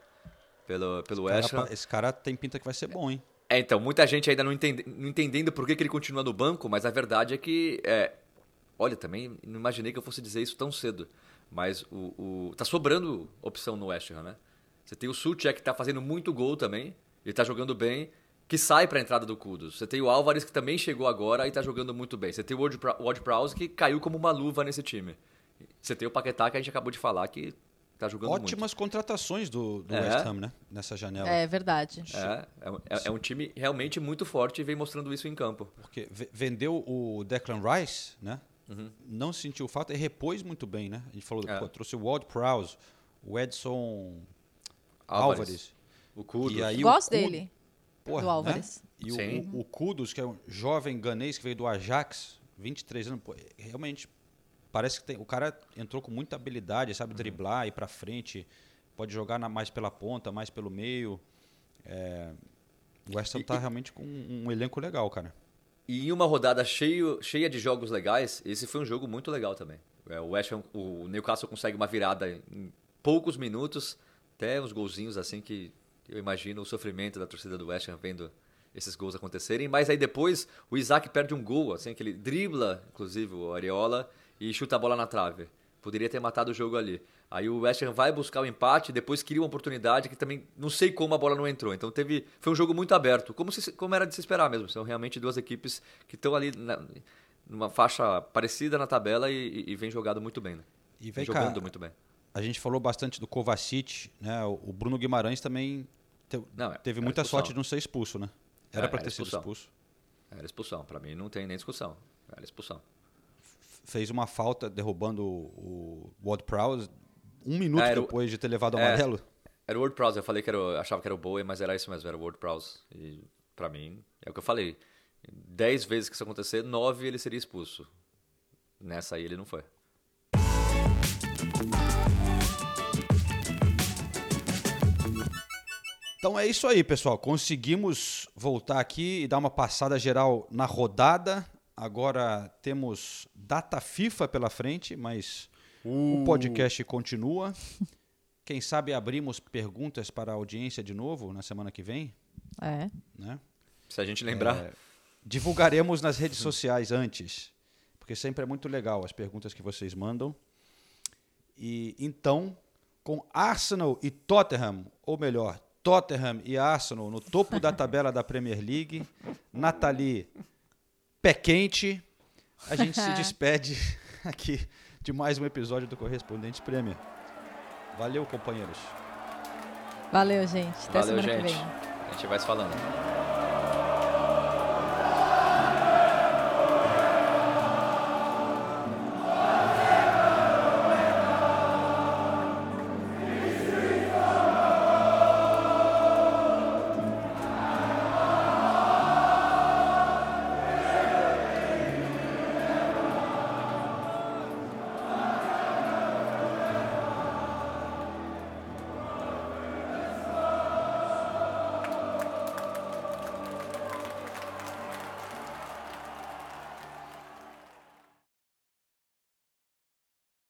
Pelo, pelo West Ham. Esse cara tem pinta que vai ser bom, hein? É, então, muita gente ainda não, entende, não entendendo por que, que ele continua no banco, mas a verdade é que. É, olha, também não imaginei que eu fosse dizer isso tão cedo. Mas o, o tá sobrando opção no West Ham, né? Você tem o Suchek que tá fazendo muito gol também, ele tá jogando bem, que sai para a entrada do Kudos. Você tem o Álvares que também chegou agora e tá jogando muito bem. Você tem o Ward Prowse que caiu como uma luva nesse time. Você tem o Paquetá que a gente acabou de falar que tá jogando Ótimas muito. contratações do, do É. West Ham, né? Nessa janela. É verdade. É, é, um- é- é um time realmente muito forte e vem mostrando isso em campo. Porque ve- vendeu o Declan Rice, né? Não sentiu falta e repôs muito bem, né? A gente falou, É. pô, trouxe o Ward Prowse, o Edson Álvares, Álvares. o Kudos. E aí Gosto o Kud- dele, Porra, do Álvares. Né? E Sim. o, o, Kudos, que é um jovem ganês que veio do Ajax, 23 anos, pô, realmente parece que tem, o cara entrou com muita habilidade, sabe driblar, ir pra frente, pode jogar na- mais pela ponta, mais pelo meio. É, o West Ham tá realmente com um, um elenco legal, cara. E em uma rodada cheio, cheia de jogos legais, esse foi um jogo muito legal também. É, o West Ham, o Newcastle consegue uma virada em poucos minutos, até uns golzinhos assim que eu imagino o sofrimento da torcida do West Ham vendo esses gols acontecerem. Mas aí depois o Isaac perde um gol, assim, que ele dribla, inclusive, o Areola e chuta a bola na trave. Poderia ter matado o jogo ali. Aí o West Ham vai buscar o empate, depois cria uma oportunidade que também não sei como a bola não entrou. Então teve foi um jogo muito aberto, como, se, como era de se esperar mesmo. São realmente duas equipes que estão ali na, numa faixa parecida na tabela e, e vem jogado muito bem. Né? E vem jogando cá, muito bem. A gente falou bastante do Kovacic, né? O Bruno Guimarães também te- Não, é- teve muita expulsão. sorte de não ser expulso, né? Era É, pra era ter sido expulso. Era expulsão. Para mim não tem nem discussão. Era expulsão. Fez uma falta derrubando o o Ward Prowse um minuto era o- depois de ter levado o É, amarelo. Era o Word Prowse. Eu falei que era, achava que era o Bowie, mas era isso mesmo, era o Word Prowse. E pra mim, é o que eu falei. Dez vezes que isso acontecer, nove ele seria expulso. Nessa aí ele não foi. Então é isso aí, pessoal. Conseguimos voltar aqui e dar uma passada geral na rodada. Agora temos data FIFA pela frente, mas o podcast continua. Quem sabe abrimos perguntas para a audiência de novo na semana que vem, É. né? Se a gente lembrar. É, divulgaremos nas redes sociais antes, porque sempre é muito legal as perguntas que vocês mandam. E então, com Arsenal e Tottenham, ou melhor, Tottenham e Arsenal no topo da tabela da Premier League, Nathalie pé quente, a gente se despede aqui de mais um episódio do Correspondentes Premier. Valeu, companheiros. Valeu, gente. Até Valeu, semana gente. que vem. A gente vai se falando.